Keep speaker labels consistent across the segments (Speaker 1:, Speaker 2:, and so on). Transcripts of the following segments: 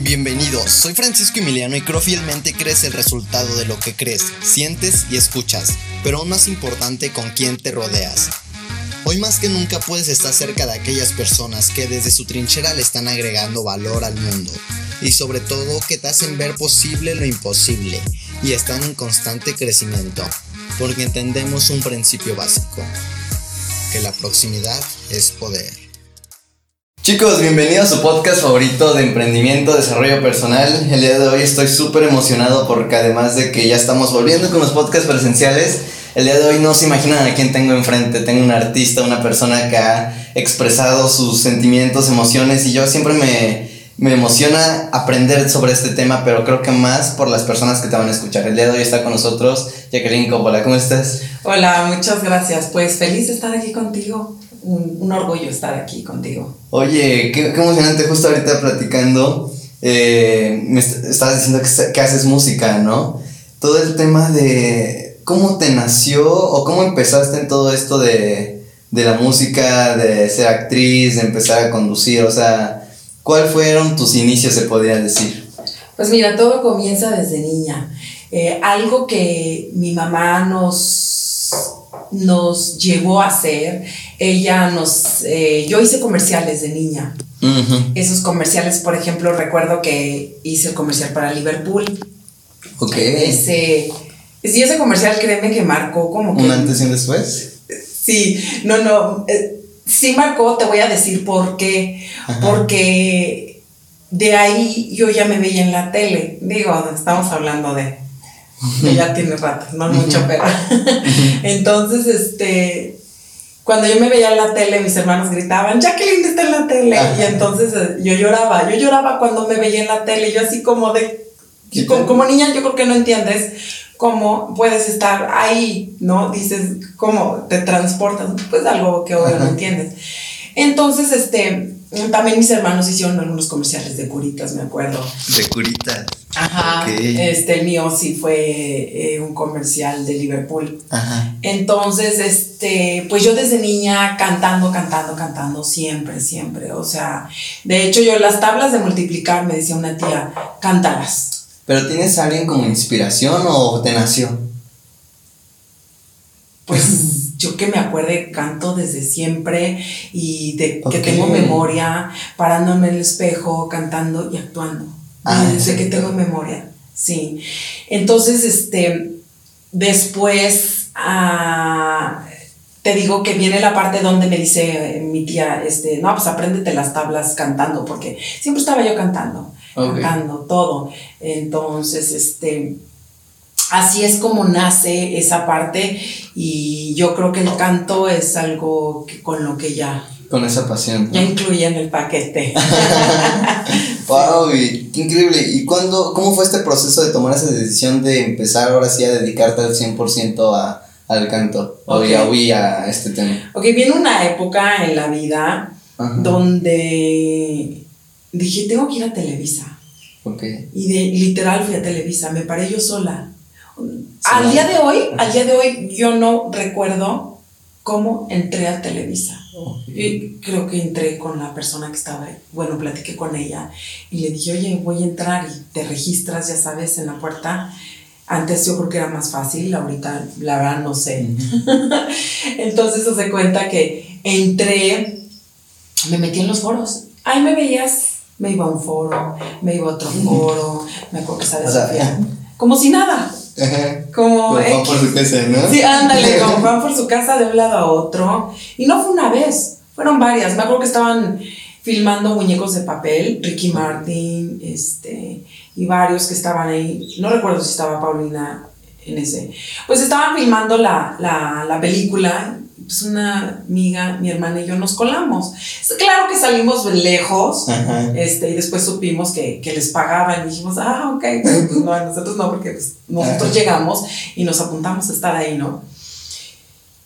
Speaker 1: Bienvenidos, soy Francisco Emiliano y creo fielmente crees el resultado de lo que crees, sientes y escuchas, pero aún más importante con quién te rodeas. Hoy más que nunca puedes estar cerca de aquellas personas que desde su trinchera le están agregando valor al mundo y sobre todo que te hacen ver posible lo imposible y están en constante crecimiento, porque entendemos un principio básico, que la proximidad es poder. Chicos, bienvenidos a su podcast favorito de emprendimiento, desarrollo personal. El día de hoy estoy súper emocionado porque además de que ya estamos volviendo con los podcasts presenciales, el día de hoy no se imaginan a quién tengo enfrente. Tengo un artista, una persona que ha expresado sus sentimientos, emociones y yo siempre me, me emociona aprender sobre este tema, pero creo que más por las personas que te van a escuchar. El día de hoy está con nosotros Jacqueline Coppola. ¿Cómo estás?
Speaker 2: Hola, muchas gracias. Pues feliz de estar aquí contigo un, orgullo estar aquí contigo.
Speaker 1: Oye, qué, emocionante, justo ahorita platicando, eh, me estabas diciendo que, haces música, ¿no? Todo el tema de cómo te nació o cómo empezaste en todo esto de, de la música, de ser actriz, de empezar a conducir, o sea, ¿cuáles fueron tus inicios, se podría decir?
Speaker 2: Pues mira, todo comienza desde niña. Eh, algo que mi mamá nos, nos llevó a hacer ella nos, eh, yo hice comerciales de niña. Esos comerciales, por ejemplo, recuerdo que hice el comercial para Liverpool.
Speaker 1: Ok.
Speaker 2: Ese, sí, ese comercial, créeme que marcó como que...
Speaker 1: ¿Un antes y un después?
Speaker 2: Sí, no, no, eh, sí marcó, te voy a decir por qué. Porque de ahí yo ya me veía en la tele. Digo, estamos hablando de... ya tiene rato, no mucho, pero... Entonces, este cuando yo me veía en la tele, mis hermanos gritaban, Jacqueline está en la tele. Y entonces eh, yo lloraba, yo lloraba cuando me veía en la tele, yo así como de, como, niña yo creo que no entiendes cómo puedes estar ahí, ¿no? Dices, cómo te transportas, pues algo que hoy no entiendes. Entonces, este, también mis hermanos hicieron algunos comerciales de curitas, me acuerdo.
Speaker 1: De curitas.
Speaker 2: Ajá. Este, el mío sí fue eh, un comercial de Liverpool. Ajá. Entonces, este, pues yo desde niña cantando, cantando, cantando, siempre, siempre. O sea, de hecho, yo las tablas de multiplicar, me decía una tía, cántalas.
Speaker 1: ¿Pero tienes a alguien como inspiración o te nació?
Speaker 2: Pues yo que me acuerde canto desde siempre y de que tengo memoria, parándome en el espejo, cantando y actuando. Ah, desde que tengo memoria, sí. Entonces, este, después, ah, te digo que viene la parte donde me dice mi tía, este, no, pues apréndete las tablas cantando, porque siempre estaba yo cantando, cantando todo. Entonces, este, así es como nace esa parte y yo creo que el canto es algo con lo que ya
Speaker 1: con esa pasión.
Speaker 2: Ya incluye en el paquete.
Speaker 1: wow, qué increíble. ¿Y cuándo, cómo fue este proceso de tomar esa decisión de empezar ahora sí a dedicarte al 100% a, al canto? O ya a este tema.
Speaker 2: Ok, viene una época en la vida donde dije, tengo que ir a Televisa.
Speaker 1: Ok.
Speaker 2: Y de, literal fui a Televisa, me paré yo sola. Al día de hoy, al día de hoy, yo no recuerdo cómo entré a Televisa. Y creo que entré con la persona que estaba ahí. Bueno, platiqué con ella y le dije, oye, voy a entrar y te registras, ya sabes, en la puerta. Antes yo creo que era más fácil, ahorita la verdad no sé. Entonces se hace cuenta que entré, me metí en los foros. Ahí me veías, me iba a un foro, me iba a otro foro, me acuerdo que sabes, como si nada.
Speaker 1: Como Juan por su casa, ¿no?
Speaker 2: Sí, ándale, como van por su casa de un lado a otro. Y no fue una vez, fueron varias. Me acuerdo que estaban filmando muñecos de papel, Ricky Martin, este, y varios que estaban ahí. No recuerdo si estaba Paulina en ese. Pues estaban filmando la, la, la película pues una amiga, mi hermana y yo nos colamos. Claro que salimos lejos, este, y después supimos que, que, les pagaban y dijimos, ah, ok, pero pues no, nosotros no, porque pues, nosotros llegamos y nos apuntamos a estar ahí, ¿no?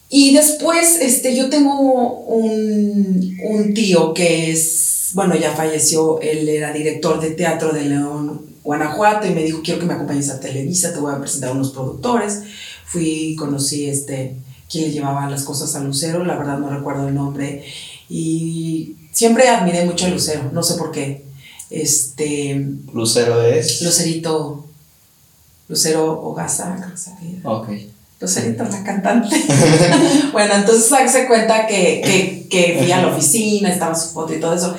Speaker 2: Y después, este, yo tengo un, un tío que es, bueno, ya falleció, él era director de teatro de León, Guanajuato, y me dijo, quiero que me acompañes a Televisa, te voy a presentar a unos productores. Fui, conocí este quien le llevaba las cosas a Lucero, la verdad no recuerdo el nombre. Y siempre admiré mucho a Lucero, no sé por qué. Este.
Speaker 1: Lucero es.
Speaker 2: Lucerito. Lucero Ogaza, creo que apellida.
Speaker 1: Ok.
Speaker 2: Lucerito, la cantante. bueno, entonces se cuenta que, que, que fui a la oficina, estaba su foto y todo eso.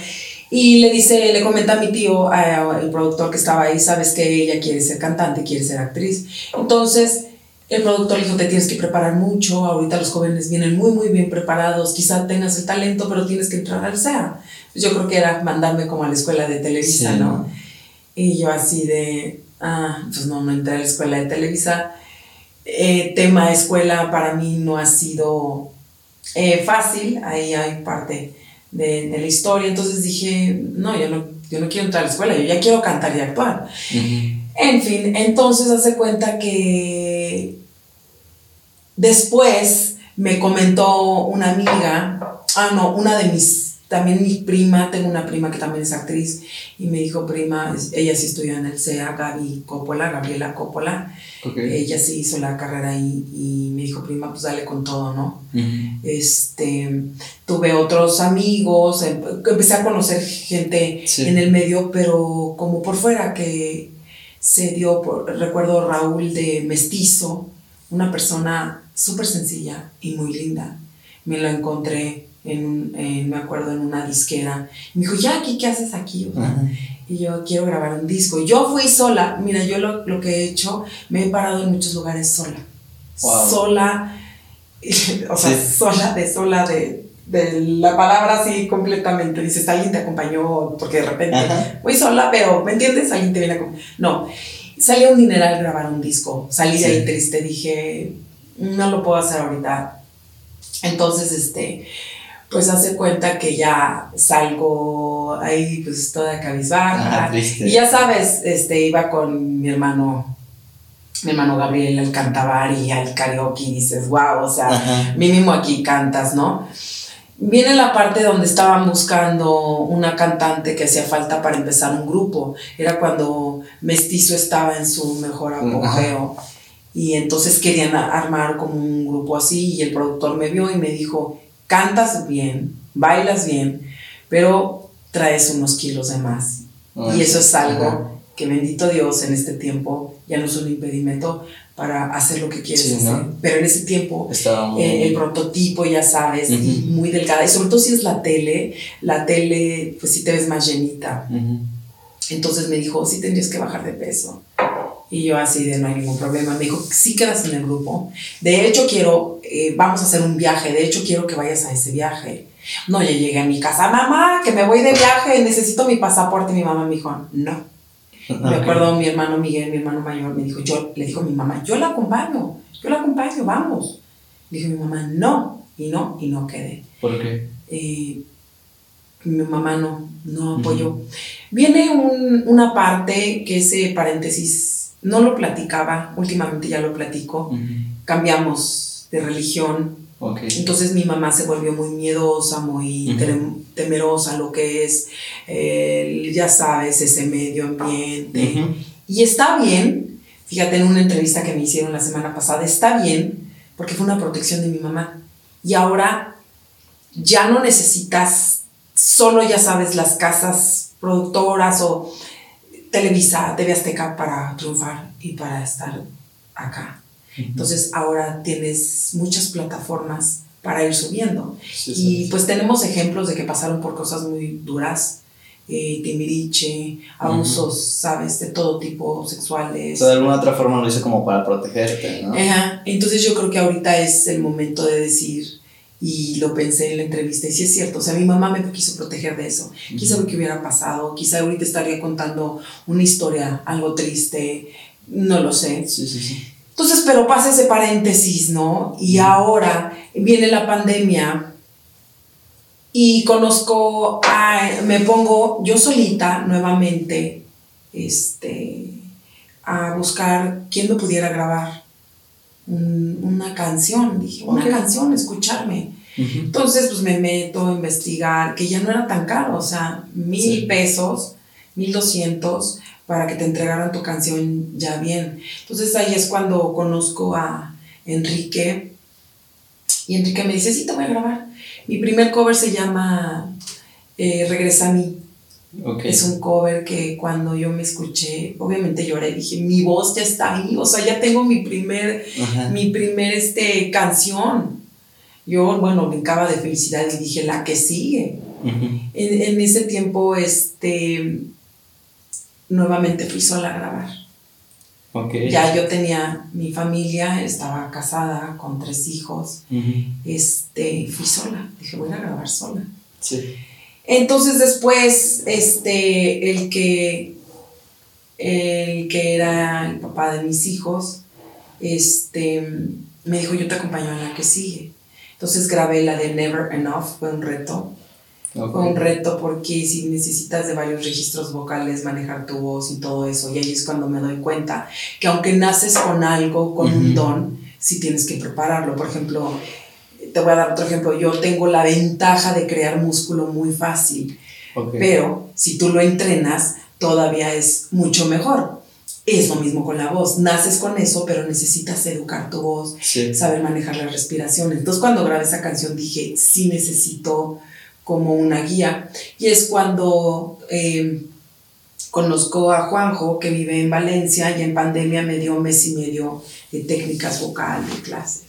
Speaker 2: Y le dice, le comenta a mi tío, a- el productor que estaba ahí, sabes que ella quiere ser cantante, quiere ser actriz. Entonces, el productor dijo, te tienes que preparar mucho, ahorita los jóvenes vienen muy, muy bien preparados, quizá tengas el talento, pero tienes que entrar al SEA. Yo creo que era mandarme como a la escuela de Televisa,
Speaker 1: Sí.
Speaker 2: ¿no? Y yo así de, ah, pues no, no entré a la escuela de Televisa. Eh, tema escuela para mí no ha sido eh, fácil, ahí hay parte de, de la historia, entonces dije, no, yo no, yo no quiero entrar a la escuela, yo ya quiero cantar y actuar. En fin, entonces hace cuenta que después me comentó una amiga, ah, no, una de mis, también mi prima, tengo una prima que también es actriz, y me dijo, prima, ella sí estudió en el CEA, Gaby Coppola, Gabriela Coppola, ella sí hizo la carrera ahí, y me dijo, prima, pues dale con todo, ¿no? Este, tuve otros amigos, em- empecé a conocer gente
Speaker 1: Sí.
Speaker 2: en el medio, pero como por fuera que se dio, por, recuerdo Raúl de Mestizo, una persona súper sencilla y muy linda. Me lo encontré, en, un- en- me acuerdo, en una disquera. Me dijo, Jackie, ¿qué haces aquí? Y yo quiero grabar un disco. Yo fui sola, mira, yo lo, lo que he hecho, me he parado en muchos lugares sola.
Speaker 1: Wow.
Speaker 2: Sola, o sea,
Speaker 1: Sí.
Speaker 2: sola, de sola, de, de la palabra así completamente. Dices, alguien te acompañó, porque de repente
Speaker 1: Ajá.
Speaker 2: voy sola, pero ¿me entiendes? Alguien te viene a. No, salía un dineral grabar un disco. Salí de
Speaker 1: Sí.
Speaker 2: ahí triste, dije, no lo puedo hacer ahorita. Entonces, este, pues hace cuenta que ya salgo ahí, pues toda cabizbaja.
Speaker 1: Triste.
Speaker 2: Y ya sabes, este, iba con mi hermano, mi hermano Gabriel al cantabar y al karaoke y dices, wow, o sea,
Speaker 1: Ajá.
Speaker 2: mínimo aquí cantas, ¿no? Viene la parte donde estaban buscando una cantante que hacía falta para empezar un grupo. Era cuando Mestizo estaba en su mejor apogeo. Y entonces querían armar como un grupo así y el productor me vio y me dijo, cantas bien, bailas bien, pero traes unos kilos de más. Y eso es algo
Speaker 1: Ajá.
Speaker 2: que bendito Dios en este tiempo ya no es un impedimento para hacer lo que quieres
Speaker 1: Sí,
Speaker 2: hacer.
Speaker 1: ¿no?
Speaker 2: Pero en ese tiempo
Speaker 1: Estaba muy...
Speaker 2: eh, el prototipo, ya sabes, muy delgada. Y sobre todo si es la tele, la tele, pues sí te ves más llenita. Entonces me dijo, sí tendrías que bajar de peso. Y yo así de no hay ningún problema. Me dijo, sí quedas en el grupo. De hecho, quiero, eh, vamos a hacer un viaje. De hecho, quiero que vayas a ese viaje. No, ya llegué a mi casa, mamá, que me voy de viaje, necesito mi pasaporte. Mi mamá me dijo, no. Me acuerdo mi hermano Miguel, mi hermano mayor, me dijo, yo, le dijo a mi mamá, yo la acompaño, yo la acompaño, vamos. Dijo mi mamá, no, y no, y no quedé.
Speaker 1: ¿Por qué?
Speaker 2: Eh, mi mamá no, no apoyó. Viene un- una parte que ese paréntesis no lo platicaba, últimamente ya lo platico, cambiamos de religión, Entonces mi mamá se volvió muy miedosa, muy
Speaker 1: Ujú.
Speaker 2: tem- temerosa lo que es, eh, ya sabes, ese medio ambiente. Y está bien, fíjate en una entrevista que me hicieron la semana pasada, está bien, porque fue una protección de mi mamá. Y ahora ya no necesitas solo, ya sabes, las casas productoras o Televisa, TV Azteca para triunfar y para estar acá. Entonces ahora tienes muchas plataformas para ir subiendo.
Speaker 1: Sí,
Speaker 2: Y pues tenemos ejemplos de que pasaron por cosas muy duras, eh, Timbiriche, abusos, ¿sabes? De todo tipo,
Speaker 1: O
Speaker 2: sexuales.
Speaker 1: sea, de alguna otra forma lo hice como para protegerte, ¿no?
Speaker 2: Ajá. Entonces yo creo que ahorita es el momento de decir, y lo pensé en la entrevista, y sí es cierto, o sea, mi mamá me quiso proteger de eso. Quién sabe qué hubiera pasado, quizá ahorita estaría contando una historia, algo triste, no lo sé.
Speaker 1: Sí, sí, sí.
Speaker 2: Entonces, pero pasa ese paréntesis, ¿no? Y ahora viene la pandemia y conozco, a, me pongo yo solita nuevamente este, a buscar quién me pudiera grabar un- una canción. Dije, una canción, escucharme. Entonces, pues me meto a investigar, que ya no era tan caro, o sea, mil
Speaker 1: Sí.
Speaker 2: pesos, mil doscientos, para que te entregaran tu canción ya bien. Entonces ahí es cuando conozco a Enrique, y Enrique me dice, sí, te voy a grabar. Mi primer cover se llama eh, Regresa a mí. Es un cover que cuando yo me escuché, obviamente lloré dije, mi voz ya está ahí, o sea, ya tengo mi primer, mi primer este, canción. Yo, bueno, brincaba de felicidad y dije, la que sigue. en, ese tiempo, este, nuevamente fui sola a grabar. Ya yo tenía mi familia, estaba casada con tres hijos, este, fui sola, dije, voy a grabar sola. Sí. Entonces después, este, el que, el que era el papá de mis hijos, este, me dijo, yo te acompaño en la que sigue. Entonces grabé la de Never Enough, fue un reto. Fue un reto porque si necesitas de varios registros vocales, manejar tu voz y todo eso, y ahí es cuando me doy cuenta que aunque naces con algo, con un don, sí tienes que prepararlo. Por ejemplo, te voy a dar otro ejemplo, yo tengo la ventaja de crear músculo muy fácil, pero si tú lo entrenas, todavía es mucho mejor. Es lo mismo con la voz, naces con eso, pero necesitas educar tu voz, saber manejar la respiración. Entonces cuando grabé esa canción dije, sí necesito como una guía. Y es cuando eh, conozco a Juanjo, que vive en Valencia, y en pandemia me dio un mes y medio de técnicas vocales, de clases.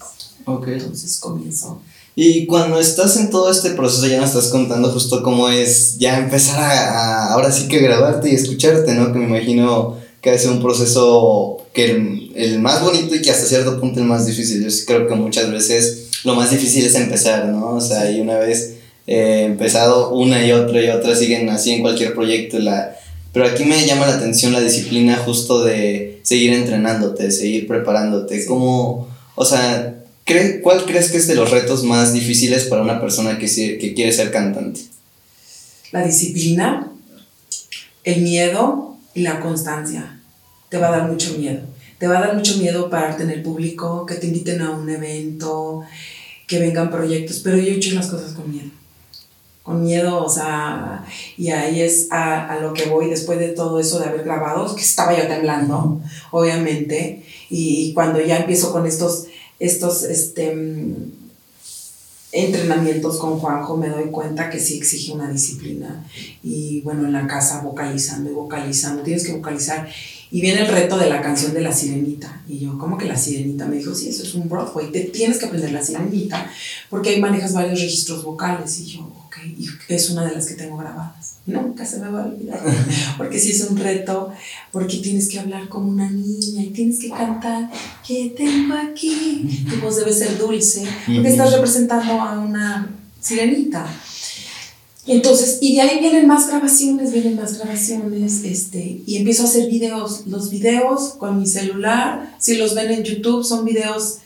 Speaker 2: Entonces comienzo.
Speaker 1: Y cuando estás en todo este proceso, ya nos estás contando justo cómo es ya empezar a, ahora sí que grabarte y escucharte, ¿no? Que me imagino que sido un proceso que el, el, más bonito y que hasta cierto punto el más difícil. Yo creo que muchas veces lo más difícil es empezar, ¿no? O sea, y una vez eh, empezado una y otra y otra siguen así en cualquier proyecto. La, pero aquí me llama la atención la disciplina justo de seguir entrenándote, seguir preparándote. ¿Cómo, o sea, ¿Cuál crees que es de los retos más difíciles para una persona que, que quiere ser cantante?
Speaker 2: La disciplina, el miedo y la constancia. Te va a dar mucho miedo. Te va a dar mucho miedo pararte en el público, que te inviten a un evento, que vengan proyectos, pero yo he hecho las cosas con miedo. Con miedo, o sea, y ahí es a, a lo que voy después de todo eso de haber grabado, que estaba yo temblando, obviamente, y cuando ya empiezo con estos estos este, entrenamientos con Juanjo me doy cuenta que sí exige una disciplina. Y bueno, en la casa vocalizando y vocalizando, tienes que vocalizar. Y viene el reto de la canción de la sirenita. Y yo, ¿cómo que la sirenita? Me dijo, sí, eso es un Broadway, te tienes que aprender la sirenita, porque ahí manejas varios registros vocales. Y yo, y es una de las que tengo grabadas nunca se me va a olvidar, porque si es un reto, porque tienes que hablar como una niña y tienes que cantar, ¿qué tengo aquí? Tu voz debe ser dulce, porque estás representando a una sirenita. Entonces, y de ahí vienen más grabaciones, vienen más grabaciones, este, y empiezo a hacer videos. Los videos con mi celular, si los ven en YouTube, son videos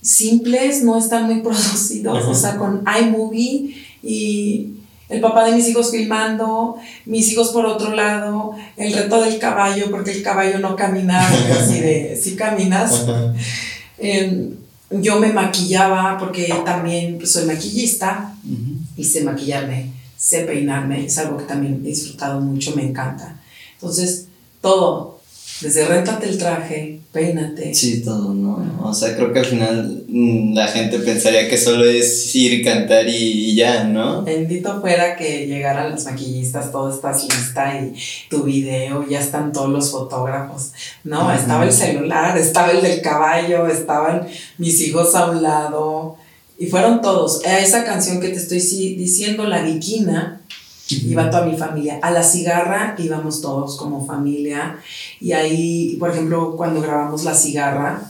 Speaker 2: simples, no están muy producidos, o sea, con iMovie y el papá de mis hijos filmando, mis hijos por otro lado, el reto del caballo, porque el caballo no caminaba, así de, si caminas. Em, yo me maquillaba porque también pues, soy maquillista y sé maquillarme, sé peinarme, es algo que también he disfrutado mucho, me encanta. Entonces, todo, desde réntate el traje, peínate.
Speaker 1: Sí, todo, ¿no? O sea, creo que al final mm, la gente pensaría que solo es ir, cantar y, ya, ¿no?
Speaker 2: Bendito fuera que llegaran los maquillistas, todo estás lista y tu video, ya están todos los fotógrafos. No, estaba el celular, estaba el del caballo, estaban mis hijos a un lado. Y fueron todos. A esa canción que te estoy diciendo, La Viquina, Iba toda mi familia. A la cigarra íbamos todos como familia. Y ahí, por ejemplo, cuando grabamos La cigarra,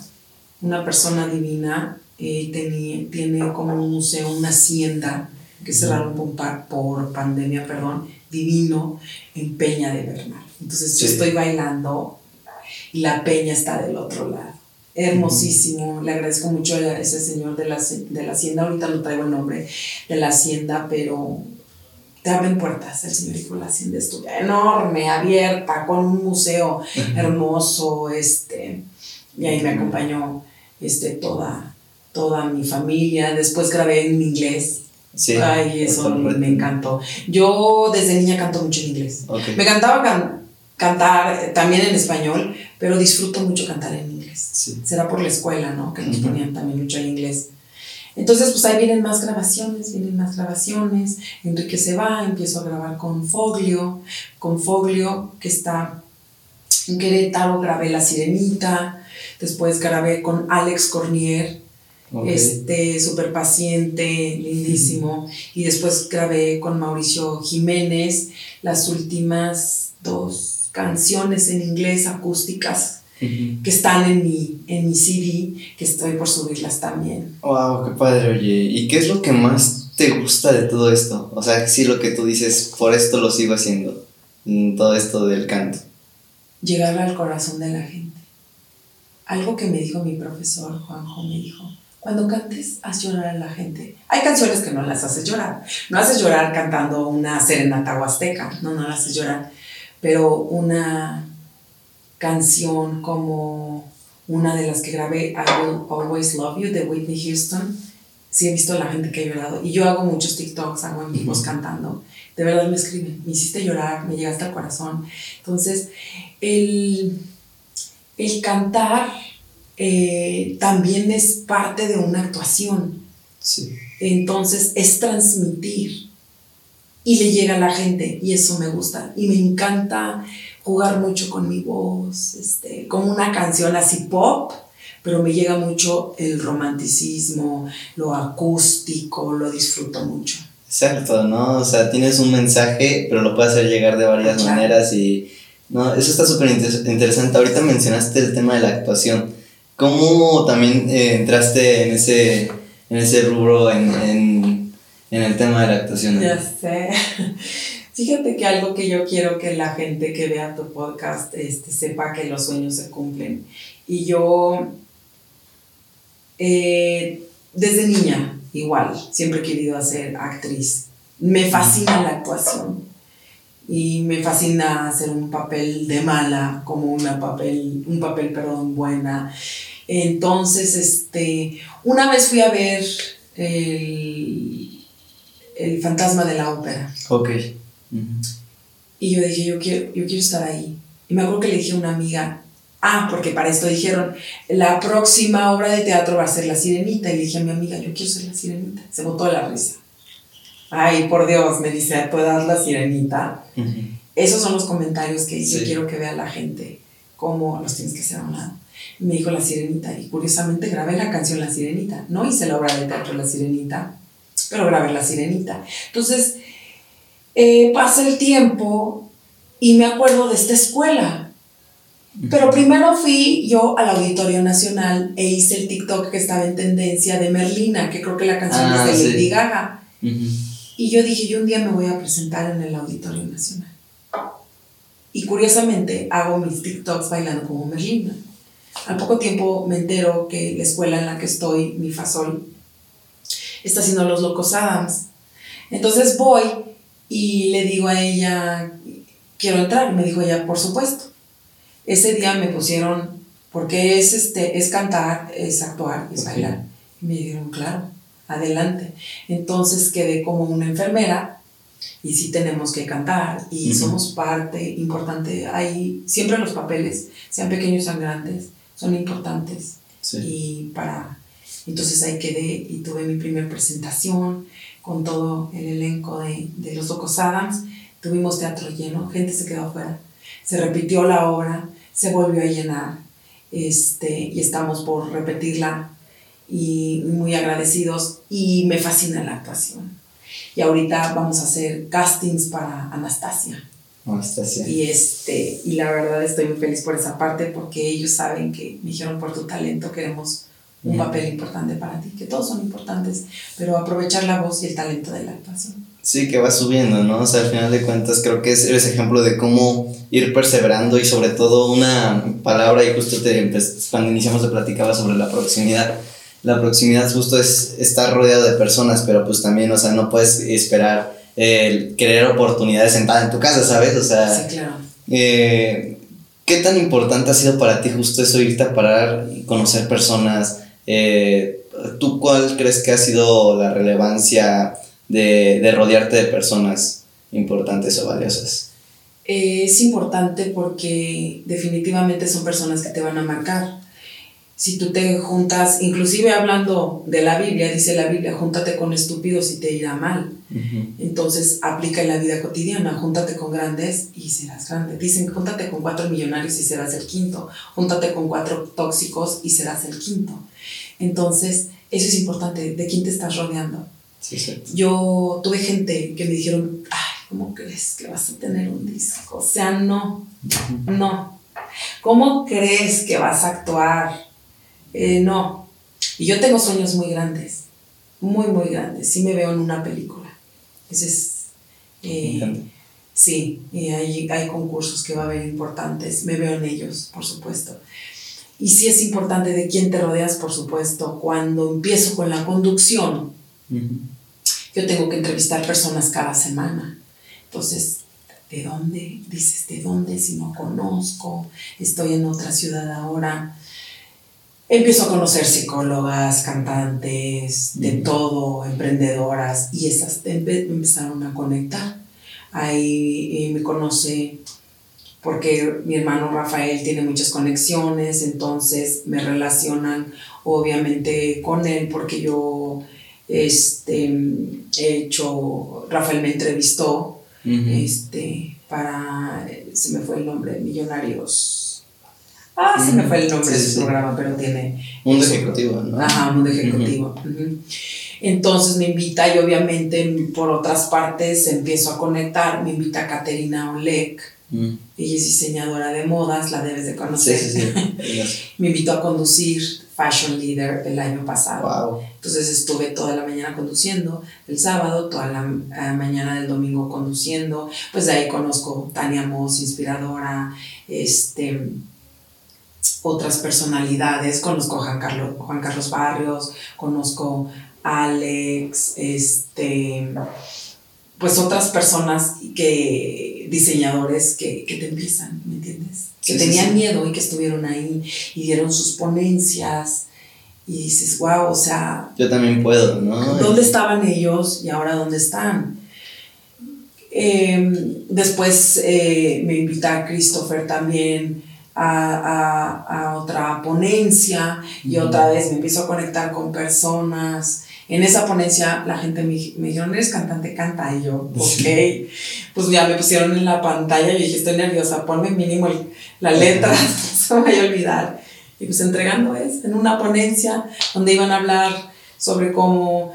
Speaker 2: una persona divina eh, tenía, tiene como un museo, una hacienda que cerraron por, por pandemia, perdón, divino, en Peña de Bernal. Entonces yo estoy bailando y la peña está del otro lado. Hermosísimo, le agradezco mucho a ese señor de la, de la hacienda, ahorita no traigo el nombre de la hacienda, pero te abren puertas. El señor dijo, la hacienda estuvo enorme, abierta, con un museo hermoso, este, y ahí me acompañó este, toda, toda mi familia. Después grabé en inglés. Sí, Ay, eso me, encantó. Yo desde niña canto mucho en inglés. Me encantaba cantar eh, también en español, pero disfruto mucho cantar en inglés. Será por la escuela, ¿no? Que nos ponían también mucho en inglés. Entonces, pues ahí vienen más grabaciones, vienen más grabaciones. Enrique se va, empiezo a grabar con Foglio, con Foglio que está en Querétaro, grabé La Sirenita, después grabé con Alex Cornier, este, súper paciente, lindísimo, y después grabé con Mauricio Jiménez las últimas dos canciones en inglés acústicas que están en mi, en mi CD, que estoy por subirlas también.
Speaker 1: Wow, qué padre, oye. ¿Y qué es lo que más te gusta de todo esto? O sea, sí, lo que tú dices, por esto lo sigo haciendo, mm, todo esto del canto.
Speaker 2: Llegar al corazón de la gente. Algo que me dijo mi profesor, Juanjo, me dijo, cuando cantes, haz llorar a la gente. Hay canciones que no las haces llorar. No haces llorar cantando una serenata huasteca, no, no las haces llorar. Pero una canción como una de las que grabé, I Will Always Love You, de Whitney Houston. Sí he visto a la gente que ha llorado. Y yo hago muchos TikToks, hago en vivos cantando. De verdad me escriben, me hiciste llorar, me llegaste al corazón. Entonces, el, el cantar eh, también es parte de una actuación. Sí. Entonces, es transmitir. Y le llega a la gente, y eso me gusta. Y me encanta jugar mucho con mi voz, este, como una canción así pop, pero me llega mucho el romanticismo, lo acústico, lo disfruto mucho.
Speaker 1: Exacto, ¿no? O sea, tienes un mensaje, pero lo puedes hacer llegar de varias maneras y, no, eso está súper interesante. Ahorita mencionaste el tema de la actuación. ¿Cómo también eh, entraste en ese, en ese rubro, en, en, en el tema de la actuación?
Speaker 2: Ya sé. Fíjate que algo que yo quiero que la gente que vea tu podcast este, sepa que los sueños se cumplen. Y yo, eh, desde niña, igual, siempre he querido ser actriz. Me fascina la actuación. Y me fascina hacer un papel de mala, como una papel, un papel, perdón, buena. Entonces, este, una vez fui a ver el, el fantasma de la ópera.
Speaker 1: Ok.
Speaker 2: Y yo dije, yo quiero, yo quiero estar ahí. Y me acuerdo que le dije a una amiga, ah, porque para esto dijeron, la próxima obra de teatro va a ser La Sirenita. Y le dije a mi amiga, yo quiero ser La Sirenita. Se botó la risa. Ay, por Dios, me dice, ¿a tu edad La Sirenita? Esos son los comentarios que yo quiero que vea la gente, cómo los tienes que hacer a un lado. Me dijo La Sirenita. Y curiosamente grabé la canción La Sirenita. No hice la obra de teatro La Sirenita, pero grabé La Sirenita. Entonces, eh, pasa el tiempo y me acuerdo de esta escuela. Pero primero fui yo al Auditorio Nacional e hice el TikTok que estaba en tendencia de Merlina, que creo que la canción es de ah, Lady Gaga. Y yo dije, yo un día me voy a presentar en el Auditorio Nacional. Y curiosamente hago mis TikToks bailando como Merlina. Al poco tiempo me entero que la escuela en la que estoy, mi Fasol, está haciendo Los Locos Adams. Entonces voy y le digo a ella, quiero entrar. Me dijo ella, por supuesto. Ese día me pusieron, porque es, este, es cantar, es actuar, es bailar. Y me dijeron, claro, adelante. Entonces quedé como una enfermera y sí tenemos que cantar y somos parte importante. Hay siempre los papeles, sean pequeños, sean grandes, son importantes. Y para, entonces ahí quedé y tuve mi primera presentación con todo el elenco de, de Los Locos Adams. Tuvimos teatro lleno, gente se quedó afuera. Se repitió la obra, se volvió a llenar este, y estamos por repetirla y muy agradecidos y me fascina la actuación. Y ahorita vamos a hacer castings para Anastasia.
Speaker 1: Anastasia.
Speaker 2: Y, este, y la verdad estoy muy feliz por esa parte porque ellos saben que me dijeron por tu talento queremos un papel importante para ti, que todos son importantes, pero aprovechar la voz y el talento de la.
Speaker 1: Sí, que va subiendo, ¿no? O sea, al final de cuentas creo que es, eres ejemplo de cómo ir perseverando y sobre todo una palabra, y justo te, pues, cuando iniciamos de platicaba sobre la proximidad. La proximidad justo es estar rodeado de personas, pero pues también, o sea, no puedes esperar el querer oportunidades sentada en tu casa, ¿sabes? O sea,
Speaker 2: sí, claro.
Speaker 1: Eh, ¿qué tan importante ha sido para ti justo eso, irte a parar y conocer personas, eh, ¿Tú cuál crees que ha sido la relevancia de, rodearte de personas importantes o valiosas?
Speaker 2: es importante porque definitivamente son personas que te van a marcar. Si tú te juntas, inclusive hablando de la Biblia, dice la Biblia, júntate con estúpidos y te irá mal. Entonces aplica en la vida cotidiana, júntate con grandes y serás grande. Dicen, júntate con cuatro millonarios y serás el quinto, júntate con cuatro tóxicos y serás el quinto. Entonces, eso es importante, de quién te estás rodeando. Yo tuve gente que me dijeron, ay, ¿cómo crees que vas a tener un disco? O sea, no, no. ¿Cómo crees que vas a actuar? Eh, no. Y yo tengo sueños muy grandes, muy, muy grandes. Sí me veo en una película. Ese es... Eh, sí, y hay, hay concursos que va a haber importantes. Me veo en ellos, por supuesto. Y sí es importante de quién te rodeas, por supuesto. Cuando empiezo con la conducción, yo tengo que entrevistar personas cada semana. Entonces, ¿de dónde? Dices, ¿de dónde si no conozco? Estoy en otra ciudad ahora empiezo a conocer psicólogas, cantantes, de todo, emprendedoras, y esas empezaron a conectar. Ahí eh, me conoce porque mi hermano Rafael tiene muchas conexiones, entonces me relacionan obviamente con él porque yo este, he hecho, Rafael me entrevistó este, para, se me fue el nombre, Millonarios Ah, se me fue el nombre de su programa, pero tiene...
Speaker 1: Mundo Ejecutivo, ¿no?
Speaker 2: Ajá, Mundo Ejecutivo. Entonces me invita y obviamente por otras partes empiezo a conectar. Me invita Caterina Olek. Ella es diseñadora de modas, la debes de conocer. Sí, sí, sí. me invitó a conducir Fashion Leader el año pasado. Entonces estuve toda la mañana conduciendo, el sábado, toda la eh, mañana del domingo conduciendo. Pues de ahí conozco Tania Moss, inspiradora, este otras personalidades, conozco a Juan Carlos, Juan Carlos Barrios, conozco a Alex, este, pues otras personas que, diseñadores que, te empiezan, ¿me entiendes? Que tenían miedo y que estuvieron ahí y dieron sus ponencias y dices, wow, o sea...
Speaker 1: Yo también puedo, ¿no?
Speaker 2: ¿Dónde estaban ellos y ahora dónde están? Em, después eh, me invita a Christopher también a, a, otra ponencia y otra vez me empiezo a conectar con personas. En esa ponencia la gente me, me dijeron, eres cantante, canta. Y yo, ok. Pues ya me pusieron en la pantalla y dije, estoy nerviosa, ponme mínimo la letra, se me vaya a olvidar. Y pues entregando es, en una ponencia donde iban a hablar sobre cómo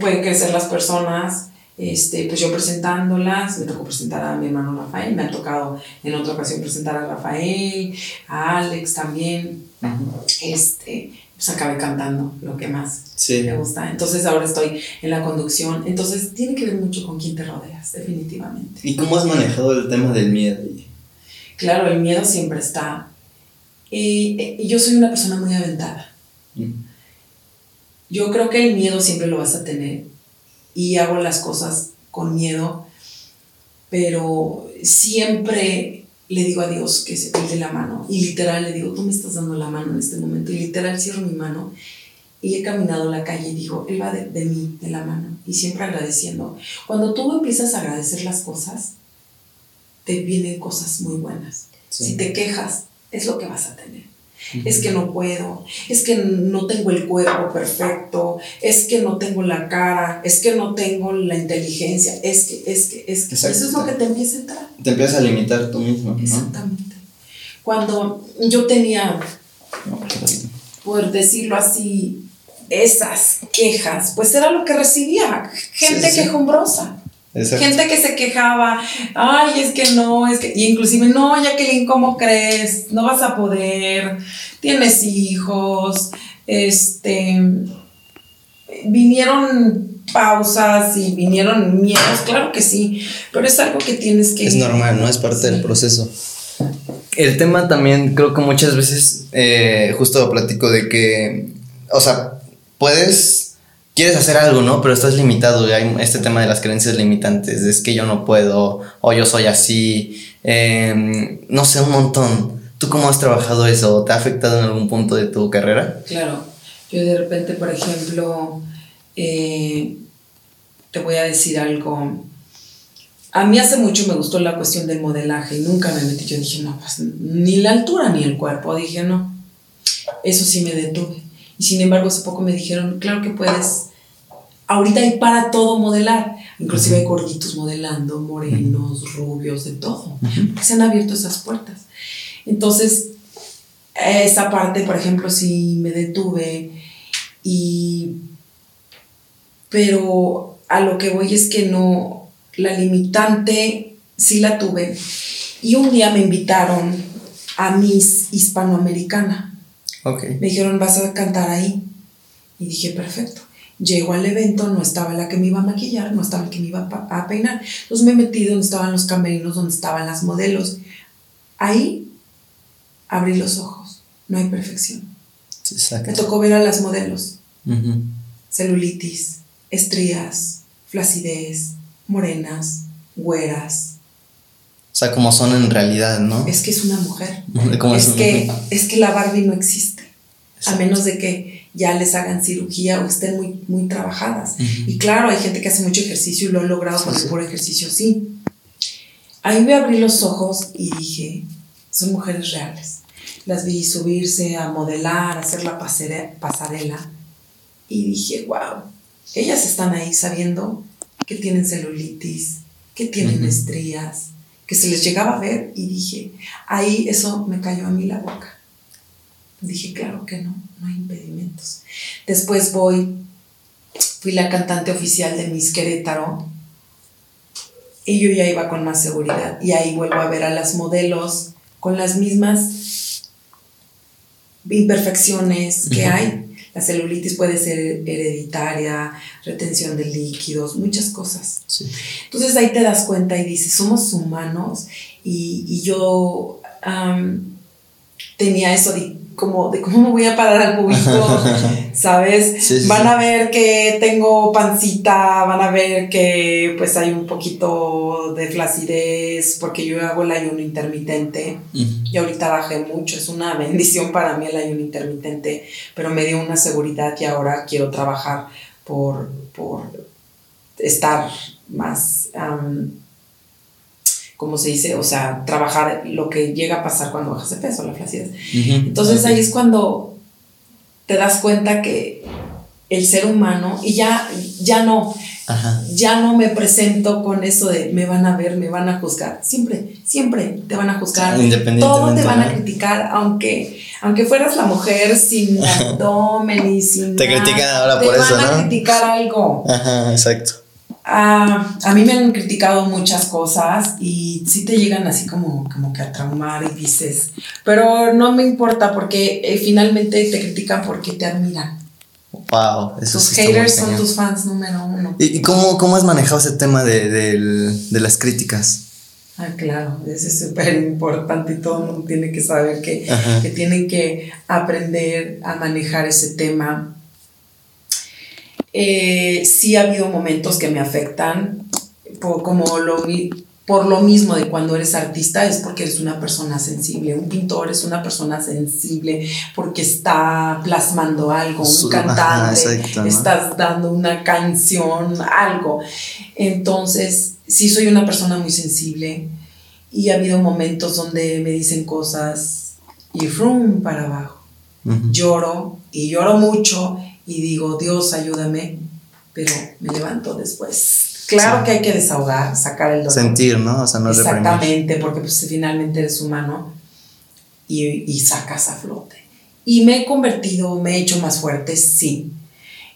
Speaker 2: pueden crecer las personas este, pues yo presentándolas, me tocó presentar a mi hermano Rafael, me ha tocado en otra ocasión presentar a Rafael, a Alex también, este, pues acabé cantando lo que más me gusta. Entonces ahora estoy en la conducción, entonces tiene que ver mucho con quién te rodeas, definitivamente.
Speaker 1: ¿Y cómo has manejado el tema del miedo?
Speaker 2: Claro, el miedo siempre está. Y, yo soy una persona muy aventada. Yo creo que el miedo siempre lo vas a tener y hago las cosas con miedo, pero siempre le digo a Dios que se te la mano. Y literal le digo, tú me estás dando la mano en este momento y literal cierro mi mano y he caminado la calle y digo, Él va de, mí, de la mano y siempre agradeciendo. Cuando tú empiezas a agradecer las cosas, te vienen cosas muy buenas. Si te quejas, es lo que vas a tener es que no puedo, es que no tengo el cuerpo perfecto, es que no tengo la cara, es que no tengo la inteligencia, es que, es que, es que. Eso es lo que te empieza a entrar.
Speaker 1: Te empiezas a limitar tú mismo.
Speaker 2: Exactamente. Cuando yo tenía, por decirlo así, esas quejas, pues era lo que recibía, gente quejumbrosa. Gente que se quejaba, ay, es que no, es que, y inclusive, no, Jacqueline, ¿cómo crees? No vas a poder, tienes hijos, este, vinieron pausas y vinieron miedos, claro que sí, pero es algo que tienes que...
Speaker 1: Es normal, ¿no? Es parte del proceso. El tema también creo que muchas veces, eh, justo platico de que, o sea, puedes quieres hacer algo, ¿no? Pero estás limitado. Y hay este tema de las creencias limitantes. Es que yo no puedo, o yo soy así. Em, no sé, un montón. ¿Tú cómo has trabajado eso? ¿Te ha afectado en algún punto de tu carrera?
Speaker 2: Claro. Yo de repente, por ejemplo, eh, te voy a decir algo. A mí hace mucho me gustó la cuestión del modelaje y nunca me metí. Yo dije, no, pues ni la altura ni el cuerpo. Dije, no. Eso sí me detuve. Y sin embargo, hace poco me dijeron, claro que puedes. Ahorita hay para todo modelar. Inclusive hay gorditos modelando, morenos, rubios, de todo. se han abierto esas puertas. Entonces, esa parte, por ejemplo, sí me detuve y... Pero a lo que voy es que no, la limitante sí la tuve. Y un día me invitaron a Miss Hispanoamericana.
Speaker 1: Okay.
Speaker 2: Me dijeron, vas a cantar ahí. Y dije, perfecto. Llego al evento, no estaba la que me iba a maquillar, no estaba el que me iba a peinar. Entonces me metí donde estaban los camerinos, donde estaban las modelos. Ahí abrí los ojos. No hay perfección. Me tocó ver a las modelos. Celulitis, estrías, flacidez, morenas, güeras.
Speaker 1: O sea, como son en realidad, ¿no?
Speaker 2: Es que es una mujer. es, que, es que la Barbie no existe. A menos de que ya les hagan cirugía o estén muy, muy trabajadas. Y claro, hay gente que hace mucho ejercicio y lo ha logrado con el puro ejercicio, sí. Ahí me abrí los ojos y dije, son mujeres reales. Las vi subirse a modelar, a hacer la pasarela. Y dije, wow, ellas están ahí sabiendo que tienen celulitis, que tienen estrías, que se les llegaba a ver y dije, ahí eso me cayó a mí la boca. Dije, claro que no, no hay impedimentos. Después voy, fui la cantante oficial de Miss Querétaro y yo ya iba con más seguridad. Y ahí vuelvo a ver a las modelos con las mismas imperfecciones que hay. La celulitis puede ser hereditaria, retención de líquidos, muchas cosas. Entonces ahí te das cuenta y dices, somos humanos y, yo tenía eso de como de cómo me voy a parar al público, ¿sabes? van a ver que tengo pancita, van a ver que pues hay un poquito de flacidez, porque yo hago el ayuno intermitente y ahorita bajé mucho, es una bendición para mí el ayuno intermitente, pero me dio una seguridad y ahora quiero trabajar por, por estar más... como se dice, o sea, trabajar lo que llega a pasar cuando bajas de peso, la flacidez. Entonces ahí es cuando te das cuenta que el ser humano, y ya, ya no, ya no me presento con eso de me van a ver, me van a juzgar. Siempre, siempre te van a juzgar. Todo te van a criticar, aunque, aunque fueras la mujer sin abdomen y sin.
Speaker 1: Te critican ahora por eso, ¿no?
Speaker 2: Te van a criticar algo.
Speaker 1: Ajá, exacto.
Speaker 2: Ah, a mí me han criticado muchas cosas y sí te llegan así como, como que a traumar y dices, pero no me importa porque eh, finalmente te critican porque te admiran.
Speaker 1: Wow,
Speaker 2: eso Tus haters son tus fans número uno.
Speaker 1: ¿Y, cómo, cómo, has manejado ese tema de, de, las críticas?
Speaker 2: Ah, claro, eso es súper importante y todo el mundo tiene que saber que, que tienen que aprender a manejar ese tema eh, sí ha habido momentos que me afectan, por, como lo, por lo mismo de cuando eres artista, es porque eres una persona sensible. Un pintor es una persona sensible porque está plasmando algo, un cantante, estás dando una canción, algo. Entonces, sí soy una persona muy sensible y ha habido momentos donde me dicen cosas y frum para abajo. Lloro y lloro mucho y digo, Dios, ayúdame, pero me levanto después. Claro que hay que desahogar, sacar el dolor.
Speaker 1: Sentir, ¿no? O sea, no
Speaker 2: Exactamente, porque pues, finalmente eres humano y, y sacas a flote. Y me he convertido, me he hecho más fuerte, sí.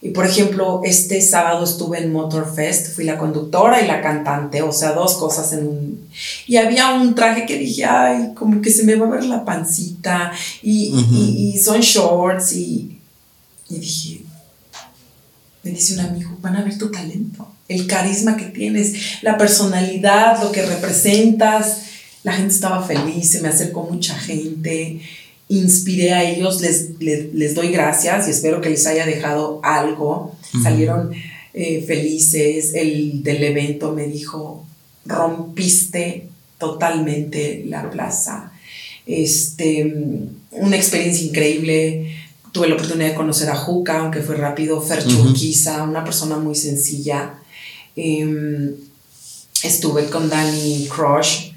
Speaker 2: Y por ejemplo, este sábado estuve en Motorfest, fui la conductora y la cantante, o sea, dos cosas en un... Y había un traje que dije, ay, como que se me va a ver la pancita, y, y son shorts, y, y dije, me dice un amigo, van a ver tu talento, el carisma que tienes, la personalidad, lo que representas. La gente estaba feliz, se me acercó mucha gente, inspiré a ellos, les, les, doy gracias y espero que les haya dejado algo. Salieron eh, felices, el del evento me dijo, rompiste totalmente la plaza. Este, una experiencia increíble tuve la oportunidad de conocer a Juca, aunque fue rápido, Fer una persona muy sencilla. Em, estuve con Danny Crush,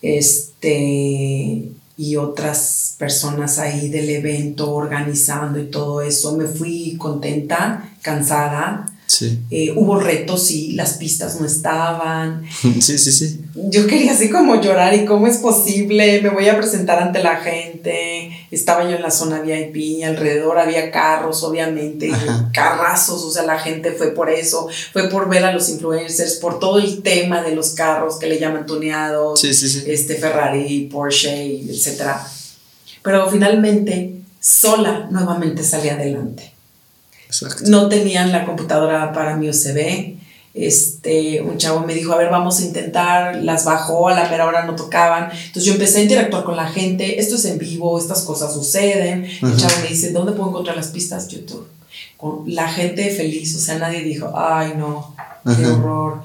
Speaker 2: este, y otras personas ahí del evento organizando y todo eso. Me fui contenta, cansada,
Speaker 1: Sí.
Speaker 2: Eh, hubo retos, sí, las pistas no estaban.
Speaker 1: Sí, sí, sí.
Speaker 2: Yo quería así como llorar y cómo es posible, me voy a presentar ante la gente. Estaba yo en la zona VIP, alrededor había carros, obviamente, carrazos, o sea, la gente fue por eso, fue por ver a los influencers, por todo el tema de los carros que le llaman tuneados,
Speaker 1: sí, sí, sí.
Speaker 2: este Ferrari, Porsche, etc. Pero finalmente, sola, nuevamente salí adelante. No tenían la computadora para mi USB. Este, un chavo me dijo, a ver, vamos a intentar, las bajó, a la mera hora no tocaban. Entonces yo empecé a interactuar con la gente, esto es en vivo, estas cosas suceden. El chavo me dice, ¿dónde puedo encontrar las pistas? YouTube. Con la gente feliz, o sea, nadie dijo, ay no, qué horror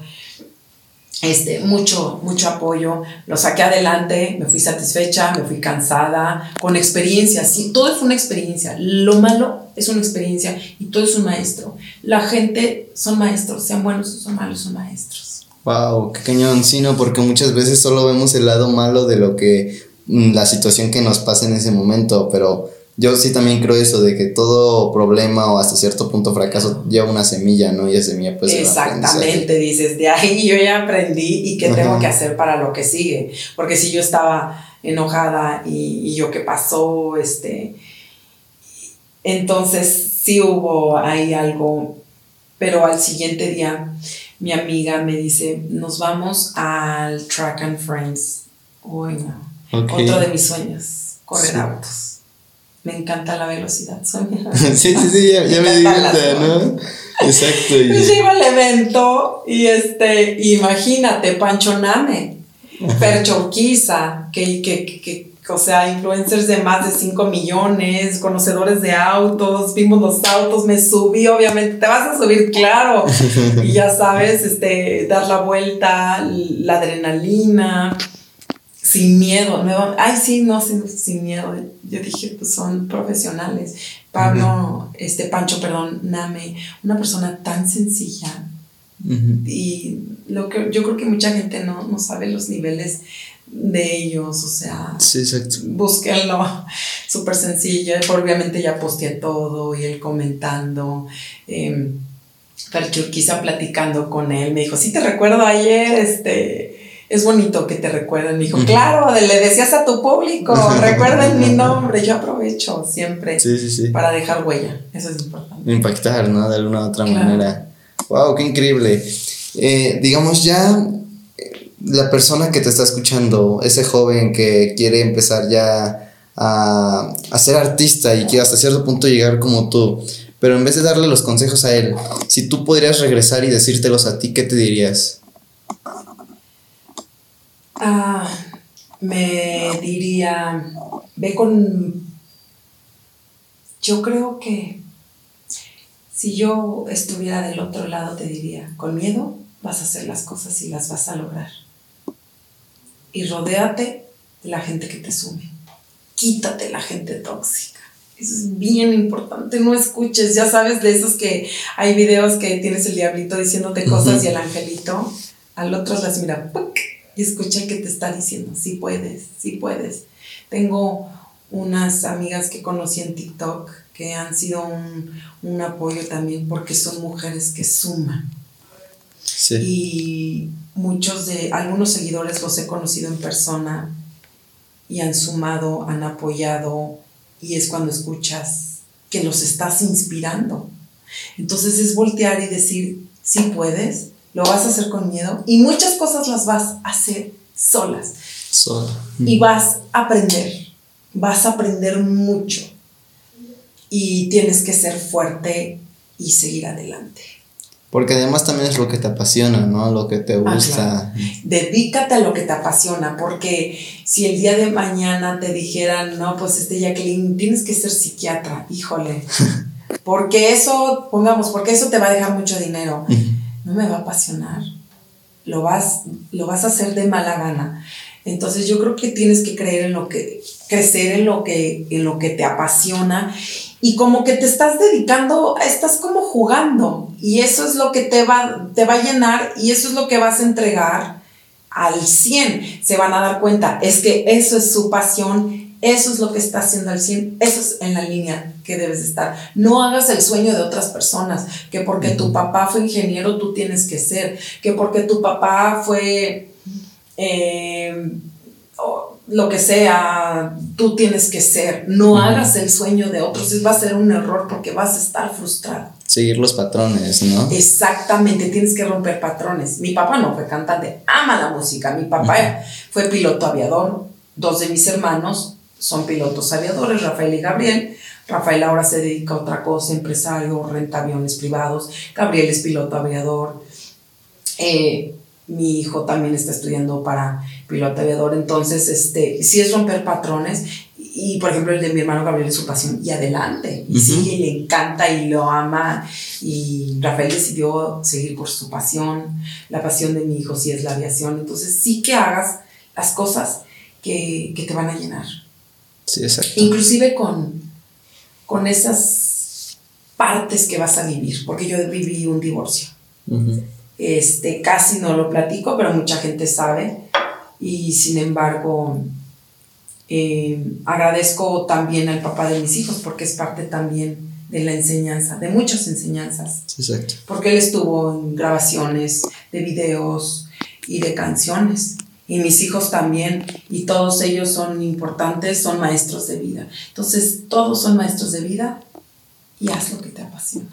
Speaker 2: este, mucho, mucho apoyo, lo saqué adelante, me fui satisfecha, me fui cansada, con experiencia, sí, todo fue una experiencia, lo malo es una experiencia y todo es un maestro. La gente son maestros, sean buenos o son malos, son maestros.
Speaker 1: Wow, qué cañón, sí, no, porque muchas veces solo vemos el lado malo de lo que, mm, la situación que nos pasa en ese momento, pero yo sí también creo eso, de que todo problema o hasta cierto punto fracaso lleva una semilla, ¿no? Y esa semilla pues...
Speaker 2: Exactamente, dices, de ahí yo ya aprendí y qué tengo que hacer para lo que sigue. Porque si yo estaba enojada y, y yo qué pasó, este... Entonces sí hubo ahí algo, pero al siguiente día mi amiga me dice, nos vamos al Track and Friends. Uy, no. Otro de mis sueños, correr autos me encanta la velocidad. Soy
Speaker 1: sí, sí, sí, ya, me, me di ¿no? Exacto.
Speaker 2: Y... llego al evento y este, imagínate, Pancho Name, Percho Urquiza, que, que, que, o sea, influencers de más de 5 millones, conocedores de autos, vimos los autos, me subí, obviamente, te vas a subir, claro, y ya sabes, este, dar la vuelta, la adrenalina, sin miedo, ay sí, no, sin, sin, miedo, yo dije, pues son profesionales. Pablo, este Pancho, perdón, Name, una persona tan sencilla. Y lo que yo creo que mucha gente no, no sabe los niveles de ellos, o sea,
Speaker 1: sí, exacto.
Speaker 2: búsquenlo, súper sencillo, obviamente ya posteé todo y él comentando, eh, platicando con él, me dijo, sí te recuerdo ayer, este, es bonito que te recuerden. Dijo, claro, le decías a tu público, recuerden mi nombre. Yo aprovecho siempre para dejar huella. Eso es importante.
Speaker 1: Impactar, ¿no? De alguna u otra manera. Wow, qué increíble. Eh, digamos ya, la persona que te está escuchando, ese joven que quiere empezar ya a, a ser artista y que hasta cierto punto llegar como tú, pero en vez de darle los consejos a él, si tú podrías regresar y decírtelos a ti, ¿qué te dirías?
Speaker 2: Ah, me diría, ve con... Yo creo que si yo estuviera del otro lado te diría, con miedo vas a hacer las cosas y las vas a lograr. Y rodéate de la gente que te sume. Quítate la gente tóxica. Eso es bien importante, no escuches, ya sabes de esos que hay videos que tienes el diablito diciéndote cosas y el angelito, al otro las mira, y escucha que te está diciendo, sí puedes, sí puedes. Tengo unas amigas que conocí en TikTok que han sido un, apoyo también porque son mujeres que suman. Y muchos de, algunos seguidores los he conocido en persona y han sumado, han apoyado y es cuando escuchas que los estás inspirando. Entonces es voltear y decir, sí puedes, lo vas a hacer con miedo y muchas cosas las vas a hacer solas.
Speaker 1: Sola.
Speaker 2: Y vas a aprender, vas a aprender mucho y tienes que ser fuerte y seguir adelante.
Speaker 1: Porque además también es lo que te apasiona, ¿no? Lo que te ah, gusta.
Speaker 2: Dedícate a lo que te apasiona, porque si el día de mañana te dijeran, no, pues este Jacqueline, tienes que ser psiquiatra, híjole. porque eso, pongamos, porque eso te va a dejar mucho dinero no me va a apasionar, lo vas, lo vas a hacer de mala gana. Entonces yo creo que tienes que creer en lo que, crecer en lo que, en lo que te apasiona y como que te estás dedicando, estás como jugando y eso es lo que te va, te va a llenar y eso es lo que vas a entregar al 100. Se van a dar cuenta, es que eso es su pasión Eso es lo que está haciendo al 100, eso es en la línea que debes de estar. No hagas el sueño de otras personas, que porque tu papá fue ingeniero tú tienes que ser, que porque tu papá fue eh, lo que sea, tú tienes que ser. No hagas el sueño de otros, va a ser un error porque vas a estar frustrado.
Speaker 1: Seguir los patrones, ¿no?
Speaker 2: Exactamente, tienes que romper patrones. Mi papá no fue cantante, ama la música. Mi papá fue piloto aviador. Dos de mis hermanos son pilotos aviadores, Rafael y Gabriel. Rafael ahora se dedica a otra cosa, empresario, renta aviones privados. Gabriel es piloto aviador. Eh, mi hijo también está estudiando para piloto aviador. Entonces, este, sí es romper patrones. Y, por ejemplo, el de mi hermano Gabriel es su pasión. Y adelante. Y sí, le encanta y lo ama. Y Rafael decidió seguir por su pasión. La pasión de mi hijo sí es la aviación. Entonces, sí que hagas las cosas que, que te van a llenar.
Speaker 1: Sí, exacto.
Speaker 2: Inclusive con, con esas partes que vas a vivir, porque yo viví un divorcio. este, casi no lo platico, pero mucha gente sabe. Y sin embargo, eh, agradezco también al papá de mis hijos porque es parte también de la enseñanza, de muchas enseñanzas.
Speaker 1: exacto.
Speaker 2: Porque él estuvo en grabaciones de videos y de canciones y mis hijos también, y todos ellos son importantes, son maestros de vida. Entonces, todos son maestros de vida y haz lo que te apasiona.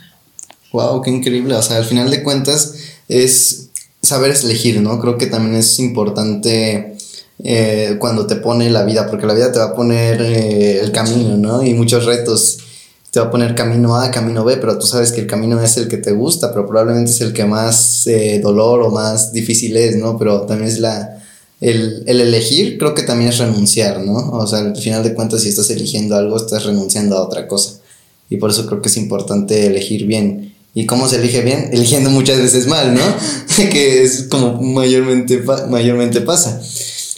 Speaker 1: Wow, qué increíble. O sea, al final de cuentas es saber elegir, ¿no? Creo que también es importante eh, cuando te pone la vida, porque la vida te va a poner eh, el camino, ¿no? Y muchos retos. Te va a poner camino A, camino B, pero tú sabes que el camino es el que te gusta, pero probablemente es el que más eh, dolor o más difícil es, ¿no? Pero también es la, el, elegir creo que también es renunciar, ¿no? O sea, al final de cuentas, si estás eligiendo algo, estás renunciando a otra cosa. Y por eso creo que es importante elegir bien. ¿Y cómo se elige bien? Eligiendo muchas veces mal, ¿no? que es como mayormente, mayormente pasa.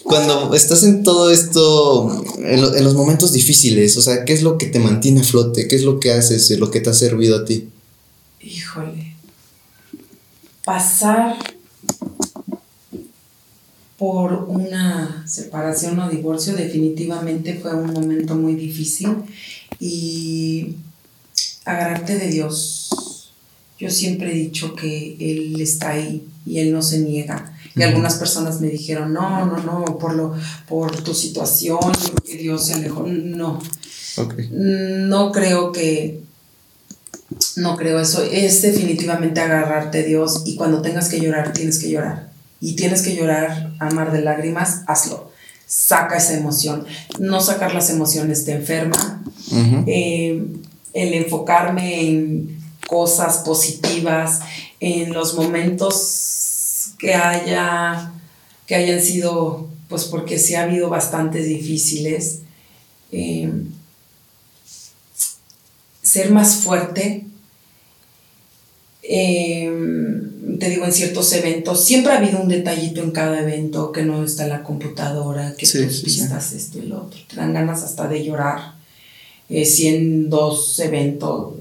Speaker 1: Cuando estás en todo esto, en, en, los momentos difíciles, o sea, ¿qué es lo que te mantiene a flote? ¿Qué es lo que haces, lo que te ha servido a ti?
Speaker 2: Híjole. Pasar por una separación o divorcio, definitivamente fue un momento muy difícil y agarrarte de Dios. Yo siempre he dicho que Él está ahí y Él no se niega. Y algunas personas me dijeron, no, no, no, por, lo, por tu situación, que Dios se alejó. No. No creo que, no creo eso. Es definitivamente agarrarte de Dios y cuando tengas que llorar, tienes que llorar y tienes que llorar a mar de lágrimas, hazlo. Saca esa emoción. No sacar las emociones te enferma. Eh, el enfocarme en cosas positivas, en los momentos que haya, que hayan sido, pues porque sí ha habido bastantes difíciles. Eh, ser más fuerte. Eh, te digo, en ciertos eventos, siempre ha habido un detallito en cada evento, que no está la computadora, que tú pistas esto y lo otro. Te dan ganas hasta de llorar. Eh, si en dos eventos,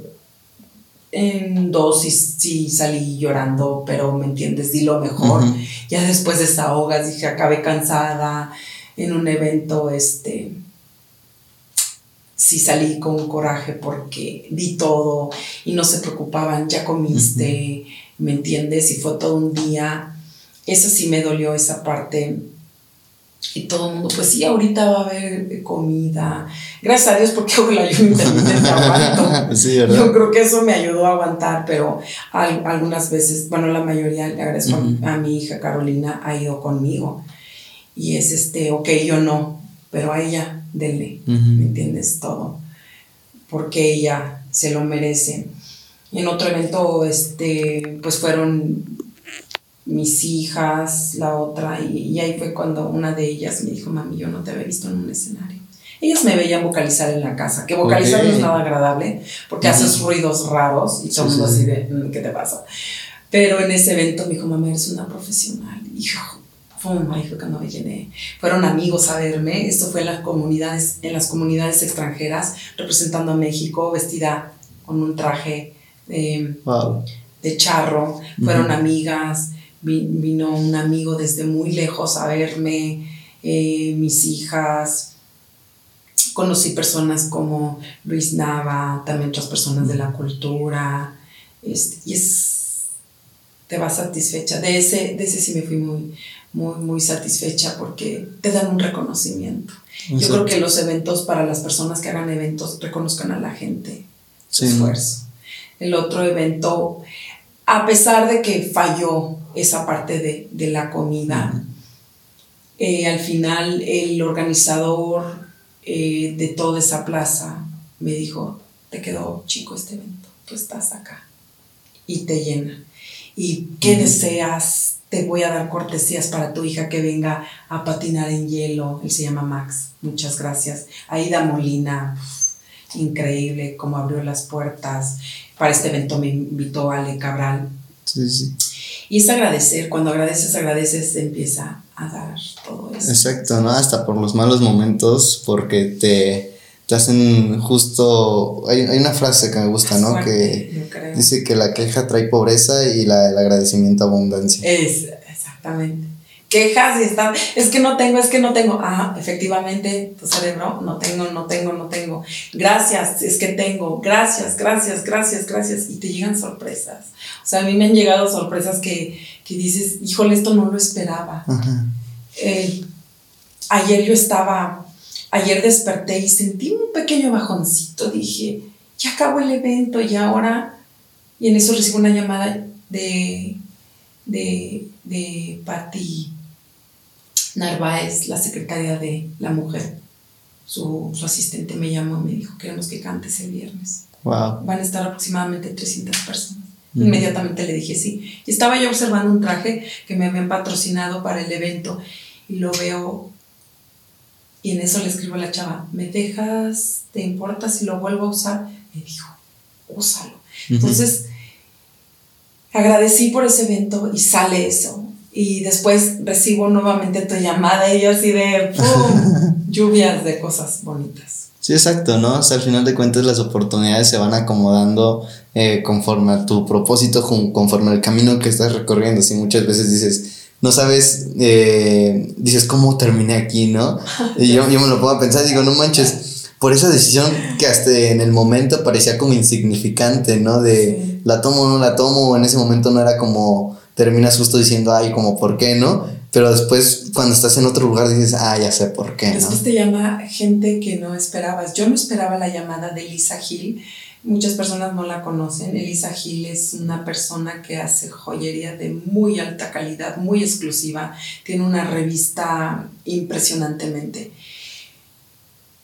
Speaker 2: en dos sí, sí, salí llorando, pero me entiendes, di lo mejor. Ya después desahogas, dije, acabé cansada. En un evento, este, sí salí con coraje porque di todo y no se preocupaban, ya comiste. ¿Me entiendes? Y fue todo un día. Eso sí me dolió esa parte. Y todo el mundo, pues sí, ahorita va a haber comida. Gracias a Dios porque hago el ayuno intermitente aguanto. Sí, Yo creo que eso me ayudó a aguantar, pero algunas veces, bueno, la mayoría le agradezco a, mi hija Carolina, ha ido conmigo. Y es este, ok, yo no, pero a ella, denle, ¿me entiendes? Todo. Porque ella se lo merece en otro evento, este, pues fueron mis hijas, la otra, y, ahí fue cuando una de ellas me dijo, mami, yo no te había visto en un escenario. Ellas me veían vocalizar en la casa, que vocalizar no es nada agradable, porque haces ruidos raros y todo el mundo así de, mm, ¿qué te pasa? Pero en ese evento me dijo, mamá, eres una profesional. Y yo, ¡pum! Ahí fue cuando me llené. Fueron amigos a verme. Esto fue en las comunidades, en las comunidades extranjeras, representando a México, vestida con un traje de charro, fueron amigas, vino un amigo desde muy lejos a verme, eh, mis hijas, conocí personas como Luis Nava, también otras personas de la cultura, este, y es, te vas satisfecha. De ese, de ese sí me fui muy, muy, muy satisfecha porque te dan un reconocimiento. Yo creo que los eventos, para las personas que hagan eventos, reconozcan a la gente. Su esfuerzo. El otro evento, a pesar de que falló esa parte de, la comida, eh, al final el organizador eh, de toda esa plaza me dijo, te quedó chico este evento, tú estás acá y te llena. ¿Y qué deseas? Te voy a dar cortesías para tu hija que venga a patinar en hielo. Él se llama Max. Muchas gracias. Aida Molina, increíble cómo abrió las puertas. Para este evento me invitó Ale Cabral. Sí, sí. Y es agradecer, cuando agradeces, agradeces, empieza a dar todo eso.
Speaker 1: Exacto, ¿no? Hasta por los malos momentos, porque te, te hacen justo... Hay, hay, una frase que me gusta, ¿no? que dice que la queja trae pobreza y la, el agradecimiento abundancia.
Speaker 2: Es, exactamente quejas y están, es que no tengo, es que no tengo. Ah, efectivamente, tu cerebro, no tengo, no tengo, no tengo. Gracias, es que tengo. Gracias, gracias, gracias, gracias. Y te llegan sorpresas. O sea, a mí me han llegado sorpresas que, que dices, híjole, esto no lo esperaba. Eh, ayer yo estaba, ayer desperté y sentí un pequeño bajoncito. Dije, ya acabó el evento y ahora, y en eso recibo una llamada de, de, de Pati Narváez, la secretaria de la mujer, su, asistente me llamó y me dijo, queremos que cantes el viernes. Van a estar aproximadamente 300 personas. Inmediatamente le dije sí. Y estaba yo observando un traje que me habían patrocinado para el evento y lo veo y en eso le escribo a la chava, ¿me dejas, te importa si lo vuelvo a usar? Me dijo, úsalo. Entonces, agradecí por ese evento y sale eso y después recibo nuevamente tu llamada y yo así de ¡pum! lluvias de cosas bonitas.
Speaker 1: Sí, exacto, ¿no? O sea, al final de cuentas las oportunidades se van acomodando eh, conforme a tu propósito, conforme al camino que estás recorriendo. Si muchas veces dices, no sabes, eh, dices, ¿cómo terminé aquí, no? Y yo, yo me lo pongo a pensar y digo, no manches, por esa decisión que hasta en el momento parecía como insignificante, ¿no? De la tomo o no la tomo, en ese momento no era como terminas justo diciendo, ay, como, ¿por qué no? Pero después, cuando estás en otro lugar, dices, ah, ya sé por qué.
Speaker 2: Después te llama gente que no esperabas. Yo no esperaba la llamada de Elisa Gil. Muchas personas no la conocen. Elisa Gil es una persona que hace joyería de muy alta calidad, muy exclusiva. Tiene una revista impresionantemente.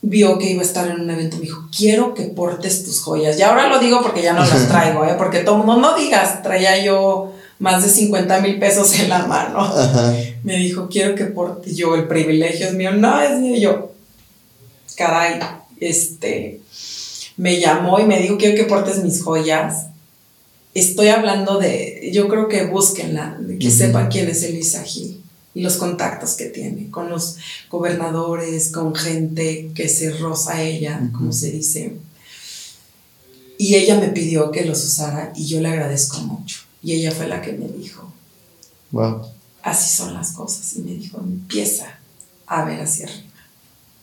Speaker 2: Vio que iba a estar en un evento, me dijo, quiero que portes tus joyas. Y ahora lo digo porque ya no las traigo, ¿eh? porque todo mundo no digas, traía yo más de 50 mil pesos en la mano. Me dijo, quiero que porte yo, el privilegio es mío, no es mío. Yo, caray, este, me llamó y me dijo, quiero que portes mis joyas. Estoy hablando de, yo creo que búsquenla, que sepan quién es Elisa Gil y los contactos que tiene con los gobernadores, con gente que se roza ella, como se dice. Y ella me pidió que los usara y yo le agradezco mucho. Y ella fue la que me dijo, wow. así son las cosas. Y me dijo, empieza a ver hacia arriba.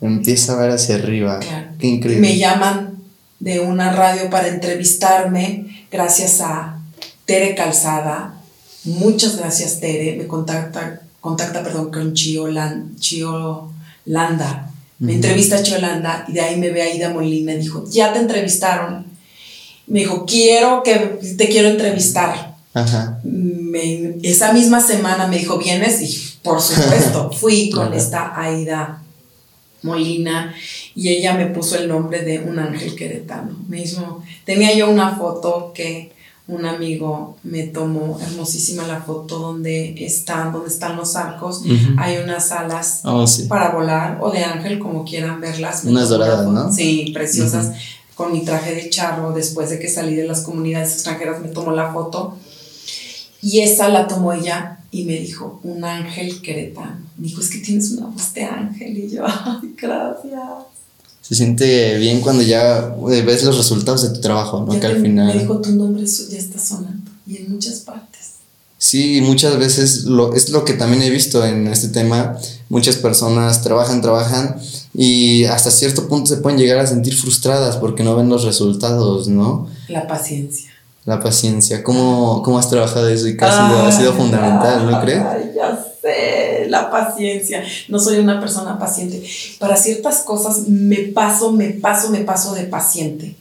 Speaker 1: Empieza a ver hacia arriba. Claro. Qué increíble.
Speaker 2: Me llaman de una radio para entrevistarme gracias a Tere Calzada. Muchas gracias, Tere. Me contacta, contacta perdón, con Chio, Landa. Me entrevista a Chio Landa y de ahí me ve Aida Molina. Dijo, ya te entrevistaron. Me dijo, quiero que te quiero entrevistar esa misma semana me dijo, ¿vienes? Y por supuesto, fui con esta Aida Molina y ella me puso el nombre de un ángel queretano. Mismo, tenía yo una foto que un amigo me tomó, hermosísima la foto donde están, donde están los arcos. Hay unas alas oh, para volar o de ángel, como quieran verlas.
Speaker 1: Unas doradas, ¿no?
Speaker 2: Sí, preciosas. Con mi traje de charro, después de que salí de las comunidades extranjeras, me tomó la foto y esa la tomó ella y me dijo, un ángel queretano. Me dijo, es que tienes una voz de ángel. Y yo, ay, gracias.
Speaker 1: Se siente bien cuando ya eh, ves los resultados de tu trabajo, ¿no? que al final...
Speaker 2: Me dijo, tu nombre ya está sonando. Y en muchas partes.
Speaker 1: Sí, muchas veces lo, es lo que también he visto en este tema. Muchas personas trabajan, trabajan y hasta cierto punto se pueden llegar a sentir frustradas porque no ven los resultados, ¿no?
Speaker 2: La paciencia.
Speaker 1: La paciencia. ¿Cómo, cómo has trabajado eso y que ha sido, fundamental, ¿no crees?
Speaker 2: ya sé, la paciencia. No soy una persona paciente. Para ciertas cosas me paso, me paso, me paso de paciente.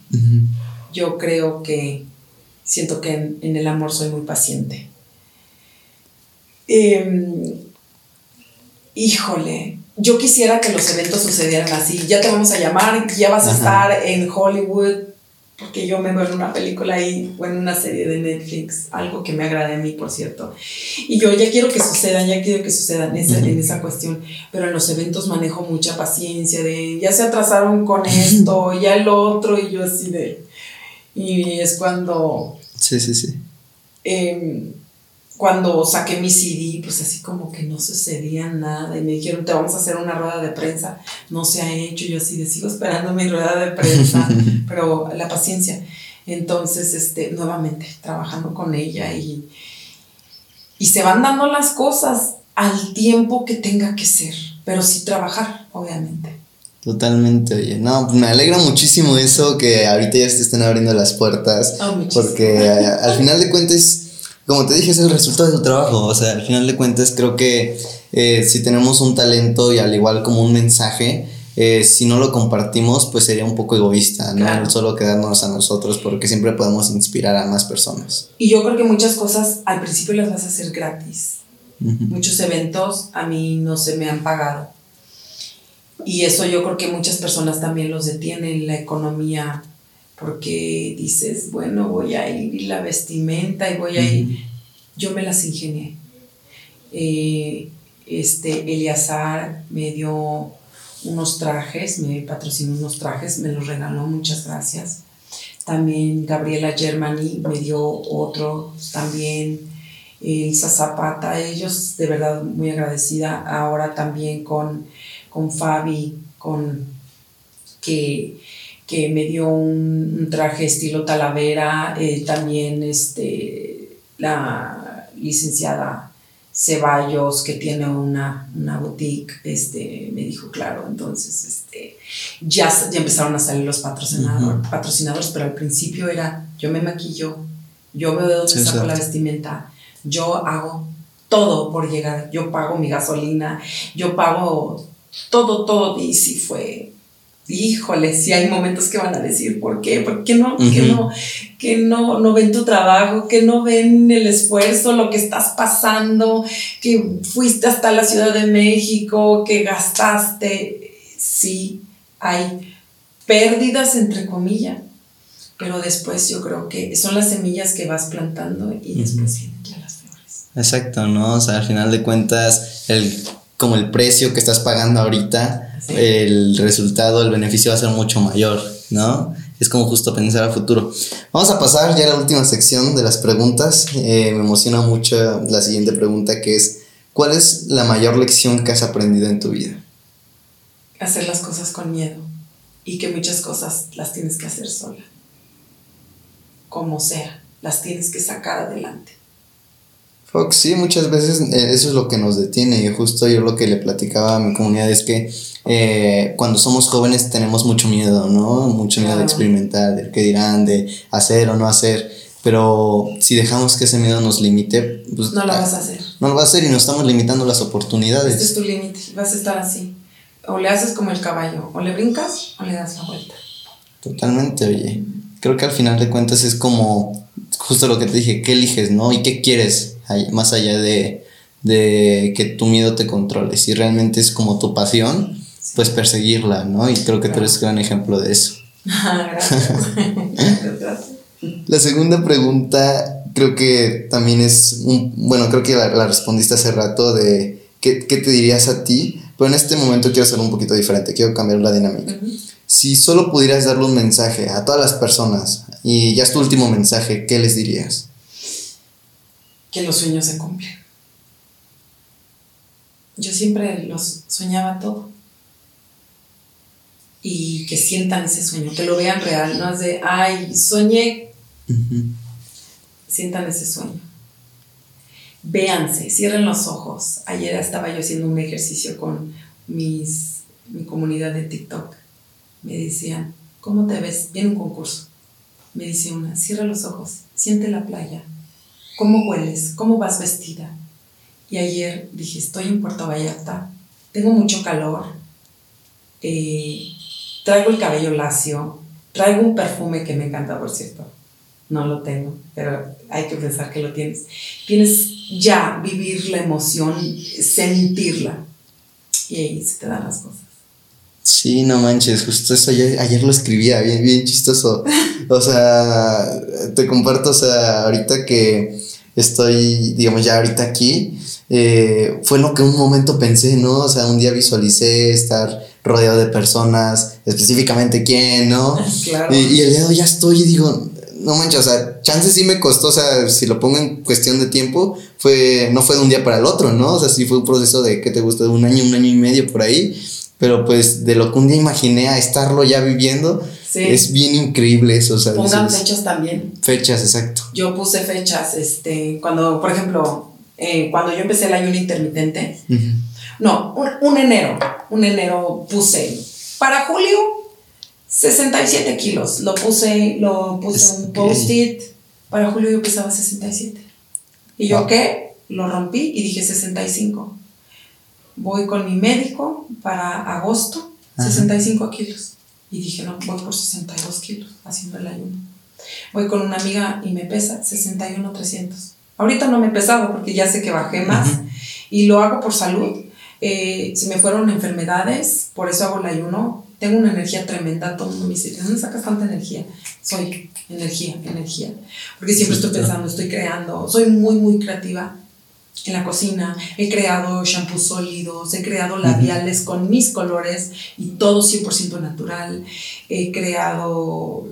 Speaker 2: Yo creo que siento que en, el amor soy muy paciente. Em, híjole, yo quisiera que los eventos sucedieran así. Ya te vamos a llamar, ya vas a estar en Hollywood, porque yo me veo en una película ahí o en una serie de Netflix, algo que me agrade a mí, por cierto. Y yo ya quiero que sucedan, ya quiero que sucedan esa, en esa cuestión, pero en los eventos manejo mucha paciencia de, ya se atrasaron con esto, ya el otro, y yo así de... Y es cuando...
Speaker 1: Sí, sí, sí.
Speaker 2: Eh, cuando saqué mi CD, pues así como que no sucedía nada y me dijeron, te vamos a hacer una rueda de prensa, no se ha hecho, yo así de, sigo esperando mi rueda de prensa, pero la paciencia. Entonces, este, nuevamente, trabajando con ella y, y se van dando las cosas al tiempo que tenga que ser, pero sí trabajar, obviamente.
Speaker 1: Totalmente, oye. No, me alegra muchísimo eso que ahorita ya se estén abriendo las puertas. Ah, porque al final de cuentas como te dije, es el resultado de tu trabajo. O sea, al final de cuentas, creo que eh, si tenemos un talento y al igual como un mensaje, eh, si no lo compartimos, pues sería un poco egoísta, ¿no? Solo quedarnos a nosotros, porque siempre podemos inspirar a más personas.
Speaker 2: Y yo creo que muchas cosas al principio las vas a hacer gratis. Muchos eventos a mí no se me han pagado. Y eso yo creo que muchas personas también los detienen, la economía porque dices, bueno, voy a ir y la vestimenta y voy a ir. Yo me las ingenié. Eh, este, Eliazar me dio unos trajes, me patrocinó unos trajes, me los regaló, muchas gracias. También Gabriela Germany me dio otro, también Elsa Zapata, ellos de verdad muy agradecida. Ahora también con, con Fabi, con que que me dio un, traje estilo Talavera, eh, también este, la licenciada Ceballos, que tiene una, boutique, este, me dijo, claro, entonces este, ya, ya empezaron a salir los patrocinadores, patrocinadores, pero al principio era, yo me maquillo, yo veo de dónde saco la vestimenta, yo hago todo por llegar, yo pago mi gasolina, yo pago todo, todo, y sí fue híjole, si hay momentos que van a decir, ¿por qué? ¿Por qué no, que no, que no, no ven tu trabajo, que no ven el esfuerzo, lo que estás pasando, que fuiste hasta la Ciudad de México, que gastaste? Sí, hay pérdidas entre comillas, pero después yo creo que son las semillas que vas plantando y después vienen ya las flores.
Speaker 1: Exacto, ¿no? O sea, al final de cuentas, el, como el precio que estás pagando ahorita, el resultado, el beneficio va a ser mucho mayor, ¿no? Es como justo pensar a futuro. Vamos a pasar ya a la última sección de las preguntas. Eh, me emociona mucho la siguiente pregunta que es, ¿cuál es la mayor lección que has aprendido en tu vida?
Speaker 2: Hacer las cosas con miedo y que muchas cosas las tienes que hacer sola. Como sea, las tienes que sacar adelante.
Speaker 1: Fox, sí, muchas veces eh, eso es lo que nos detiene y justo yo lo que le platicaba a mi comunidad es que eh, cuando somos jóvenes tenemos mucho miedo, ¿no? Mucho miedo de experimentar, de qué dirán, de hacer o no hacer, pero si dejamos que ese miedo nos limite,
Speaker 2: pues... No lo vas a hacer.
Speaker 1: No lo vas a hacer y nos estamos limitando las oportunidades.
Speaker 2: Este es tu límite, vas a estar así. O le haces como el caballo, o le brincas o le das la vuelta.
Speaker 1: Totalmente, oye. Creo que al final de cuentas es como justo lo que te dije, ¿qué eliges, no? ¿Y qué quieres? Más allá de, que tu miedo te controle. Si realmente es como tu pasión, pues perseguirla, ¿no? Y creo que tú eres gran ejemplo de eso. gracias. La segunda pregunta creo que también es, un, bueno, creo que la, respondiste hace rato de ¿qué, te dirías a ti, pero en este momento quiero hacerlo un poquito diferente, quiero cambiar la dinámica. Si solo pudieras darle un mensaje a todas las personas y ya es tu último mensaje, ¿qué les dirías?
Speaker 2: Que los sueños se cumplen. Yo siempre los soñaba todo. Y que sientan ese sueño, que lo vean real, no es de, ay, soñé. Sientan ese sueño. Véanse, cierren los ojos. Ayer estaba yo haciendo un ejercicio con mis mi comunidad de TikTok, me decían, ¿cómo te ves? Viene un concurso. Me dice una, cierra los ojos, siente la playa, ¿cómo hueles? ¿Cómo vas vestida? Y ayer dije, estoy en Puerto Vallarta, tengo mucho calor, eh, traigo el cabello lacio, traigo un perfume que me encanta, por cierto. No lo tengo, pero hay que pensar que lo tienes. Tienes ya vivir la emoción, sentirla. Y ahí se te dan las cosas.
Speaker 1: Sí, no manches, justo eso ayer, ayer lo escribía, bien, bien chistoso. O sea, te comparto, o sea, ahorita que estoy, digamos, ya ahorita aquí, eh, fue lo que un momento pensé, ¿no? O sea, un día visualicé estar rodeado de personas, específicamente quién, ¿no?
Speaker 2: Claro.
Speaker 1: Y, y el día de hoy ya estoy y digo, no manches, o sea, chance sí me costó, o sea, si lo pongo en cuestión de tiempo, fue, no fue de un día para el otro, ¿no? O sea, sí fue un proceso de, ¿qué te gusta? De un año, un año y medio por ahí, pero pues de lo que un día imaginé a estarlo ya viviendo,
Speaker 2: Sí.
Speaker 1: es bien increíble eso, o sea,
Speaker 2: Pongan fechas también.
Speaker 1: fechas, exacto.
Speaker 2: Yo puse fechas, este, cuando, por ejemplo, eh, cuando yo empecé el ayuno intermitente, no, un, un enero, un enero puse, para julio, 67 kilos, lo puse, lo puse un post-it, para julio yo pesaba 67. Y yo,
Speaker 1: Wow.
Speaker 2: ¿qué? Lo rompí y dije 65. Voy con mi médico para agosto,
Speaker 1: Ajá.
Speaker 2: 65 kilos. Y dije, no, voy por 62 kilos haciendo el ayuno. Voy con una amiga y me pesa 61 300. Ahorita no me he pesado porque ya sé que bajé más
Speaker 1: Ujú.
Speaker 2: y lo hago por salud. Eh, se me fueron enfermedades, por eso hago el ayuno. Tengo una energía tremenda. Todo el mundo me dice, ¿de dónde sacas tanta energía? Soy energía, energía. Porque siempre estoy pensando, estoy creando. Soy muy, muy creativa en la cocina. He creado shampoos sólidos, he creado labiales con mis colores y todo 100% natural. He creado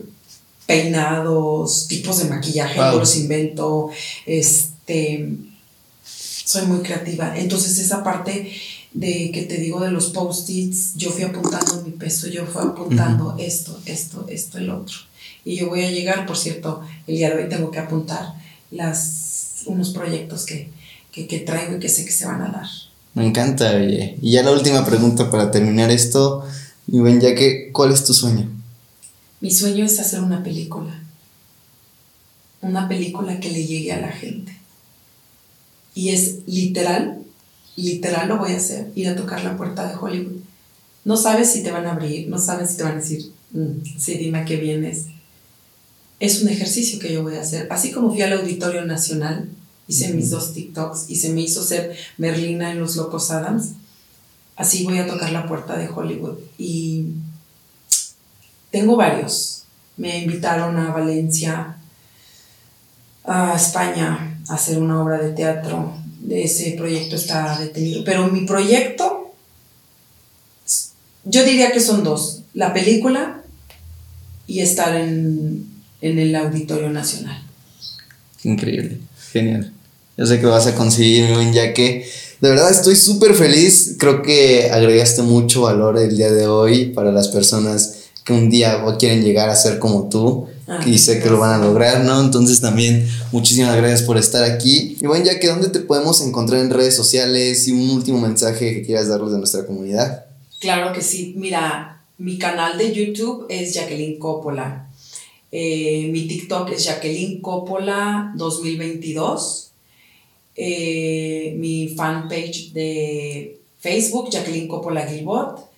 Speaker 2: peinados, tipos de maquillaje,
Speaker 1: Wow.
Speaker 2: yo los invento. Este, soy muy creativa. Entonces esa parte de que te digo de los post-its, yo fui apuntando mi peso, yo fui apuntando esto, esto, esto, el otro. Y yo voy a llegar, por cierto, el día de hoy tengo que apuntar las, unos proyectos que, que, que traigo y que sé que se van a dar.
Speaker 1: Me encanta, oye. Y ya la última pregunta para terminar esto, mi buen Yaque, ¿cuál es tu sueño?
Speaker 2: Mi sueño es hacer una película. Una película que le llegue a la gente. Y es literal, literal lo voy a hacer, ir a tocar la puerta de Hollywood. No sabes si te van a abrir, no sabes si te van a decir, "Mm, sí, dime a qué vienes. Es un ejercicio que yo voy a hacer. Así como fui al Auditorio Nacional, hice mis dos TikToks y se me hizo ser Merlina en Los Locos Adams, así voy a tocar la puerta de Hollywood. Y tengo varios. Me invitaron a Valencia, a España, a hacer una obra de teatro. Ese proyecto está detenido. Pero mi proyecto, yo diría que son dos. La película y estar en, en el Auditorio Nacional.
Speaker 1: Increíble, genial. Yo sé que vas a conseguir, mi buen Yaque. De verdad estoy súper feliz. Creo que agregaste mucho valor el día de hoy para las personas que un día quieren llegar a ser como tú.
Speaker 2: Ah,
Speaker 1: y sé que lo van a lograr, ¿no? Entonces también muchísimas gracias por estar aquí. Y bueno, ya que ¿dónde te podemos encontrar en redes sociales y un último mensaje que quieras darles a nuestra comunidad?
Speaker 2: Claro que sí. Mira, mi canal de YouTube es Jacqueline Coppola. Eh, mi TikTok es Jacqueline Coppola 2022. Eh, mi fanpage de Facebook, Jacqueline Coppola Gilbot.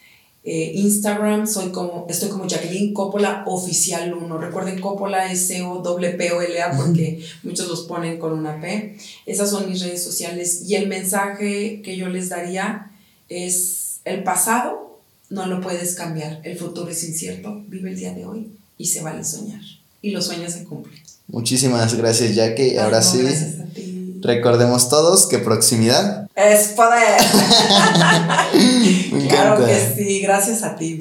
Speaker 2: Eh, Instagram, soy como, estoy como Jacqueline Coppola Oficial 1. Recuerden, Coppola es C-O-P-O-L-A porque muchos los ponen con una P. Esas son mis redes sociales. Y el mensaje que yo les daría es el pasado no lo puedes cambiar, el futuro es incierto, vive el día de hoy y se vale soñar. Y los sueños se cumplen.
Speaker 1: Muchísimas gracias, Jackie. Ahora
Speaker 2: no,
Speaker 1: sí,
Speaker 2: Gracias.
Speaker 1: Recordemos todos que proximidad.
Speaker 2: Es poder. Claro que sí, gracias a ti.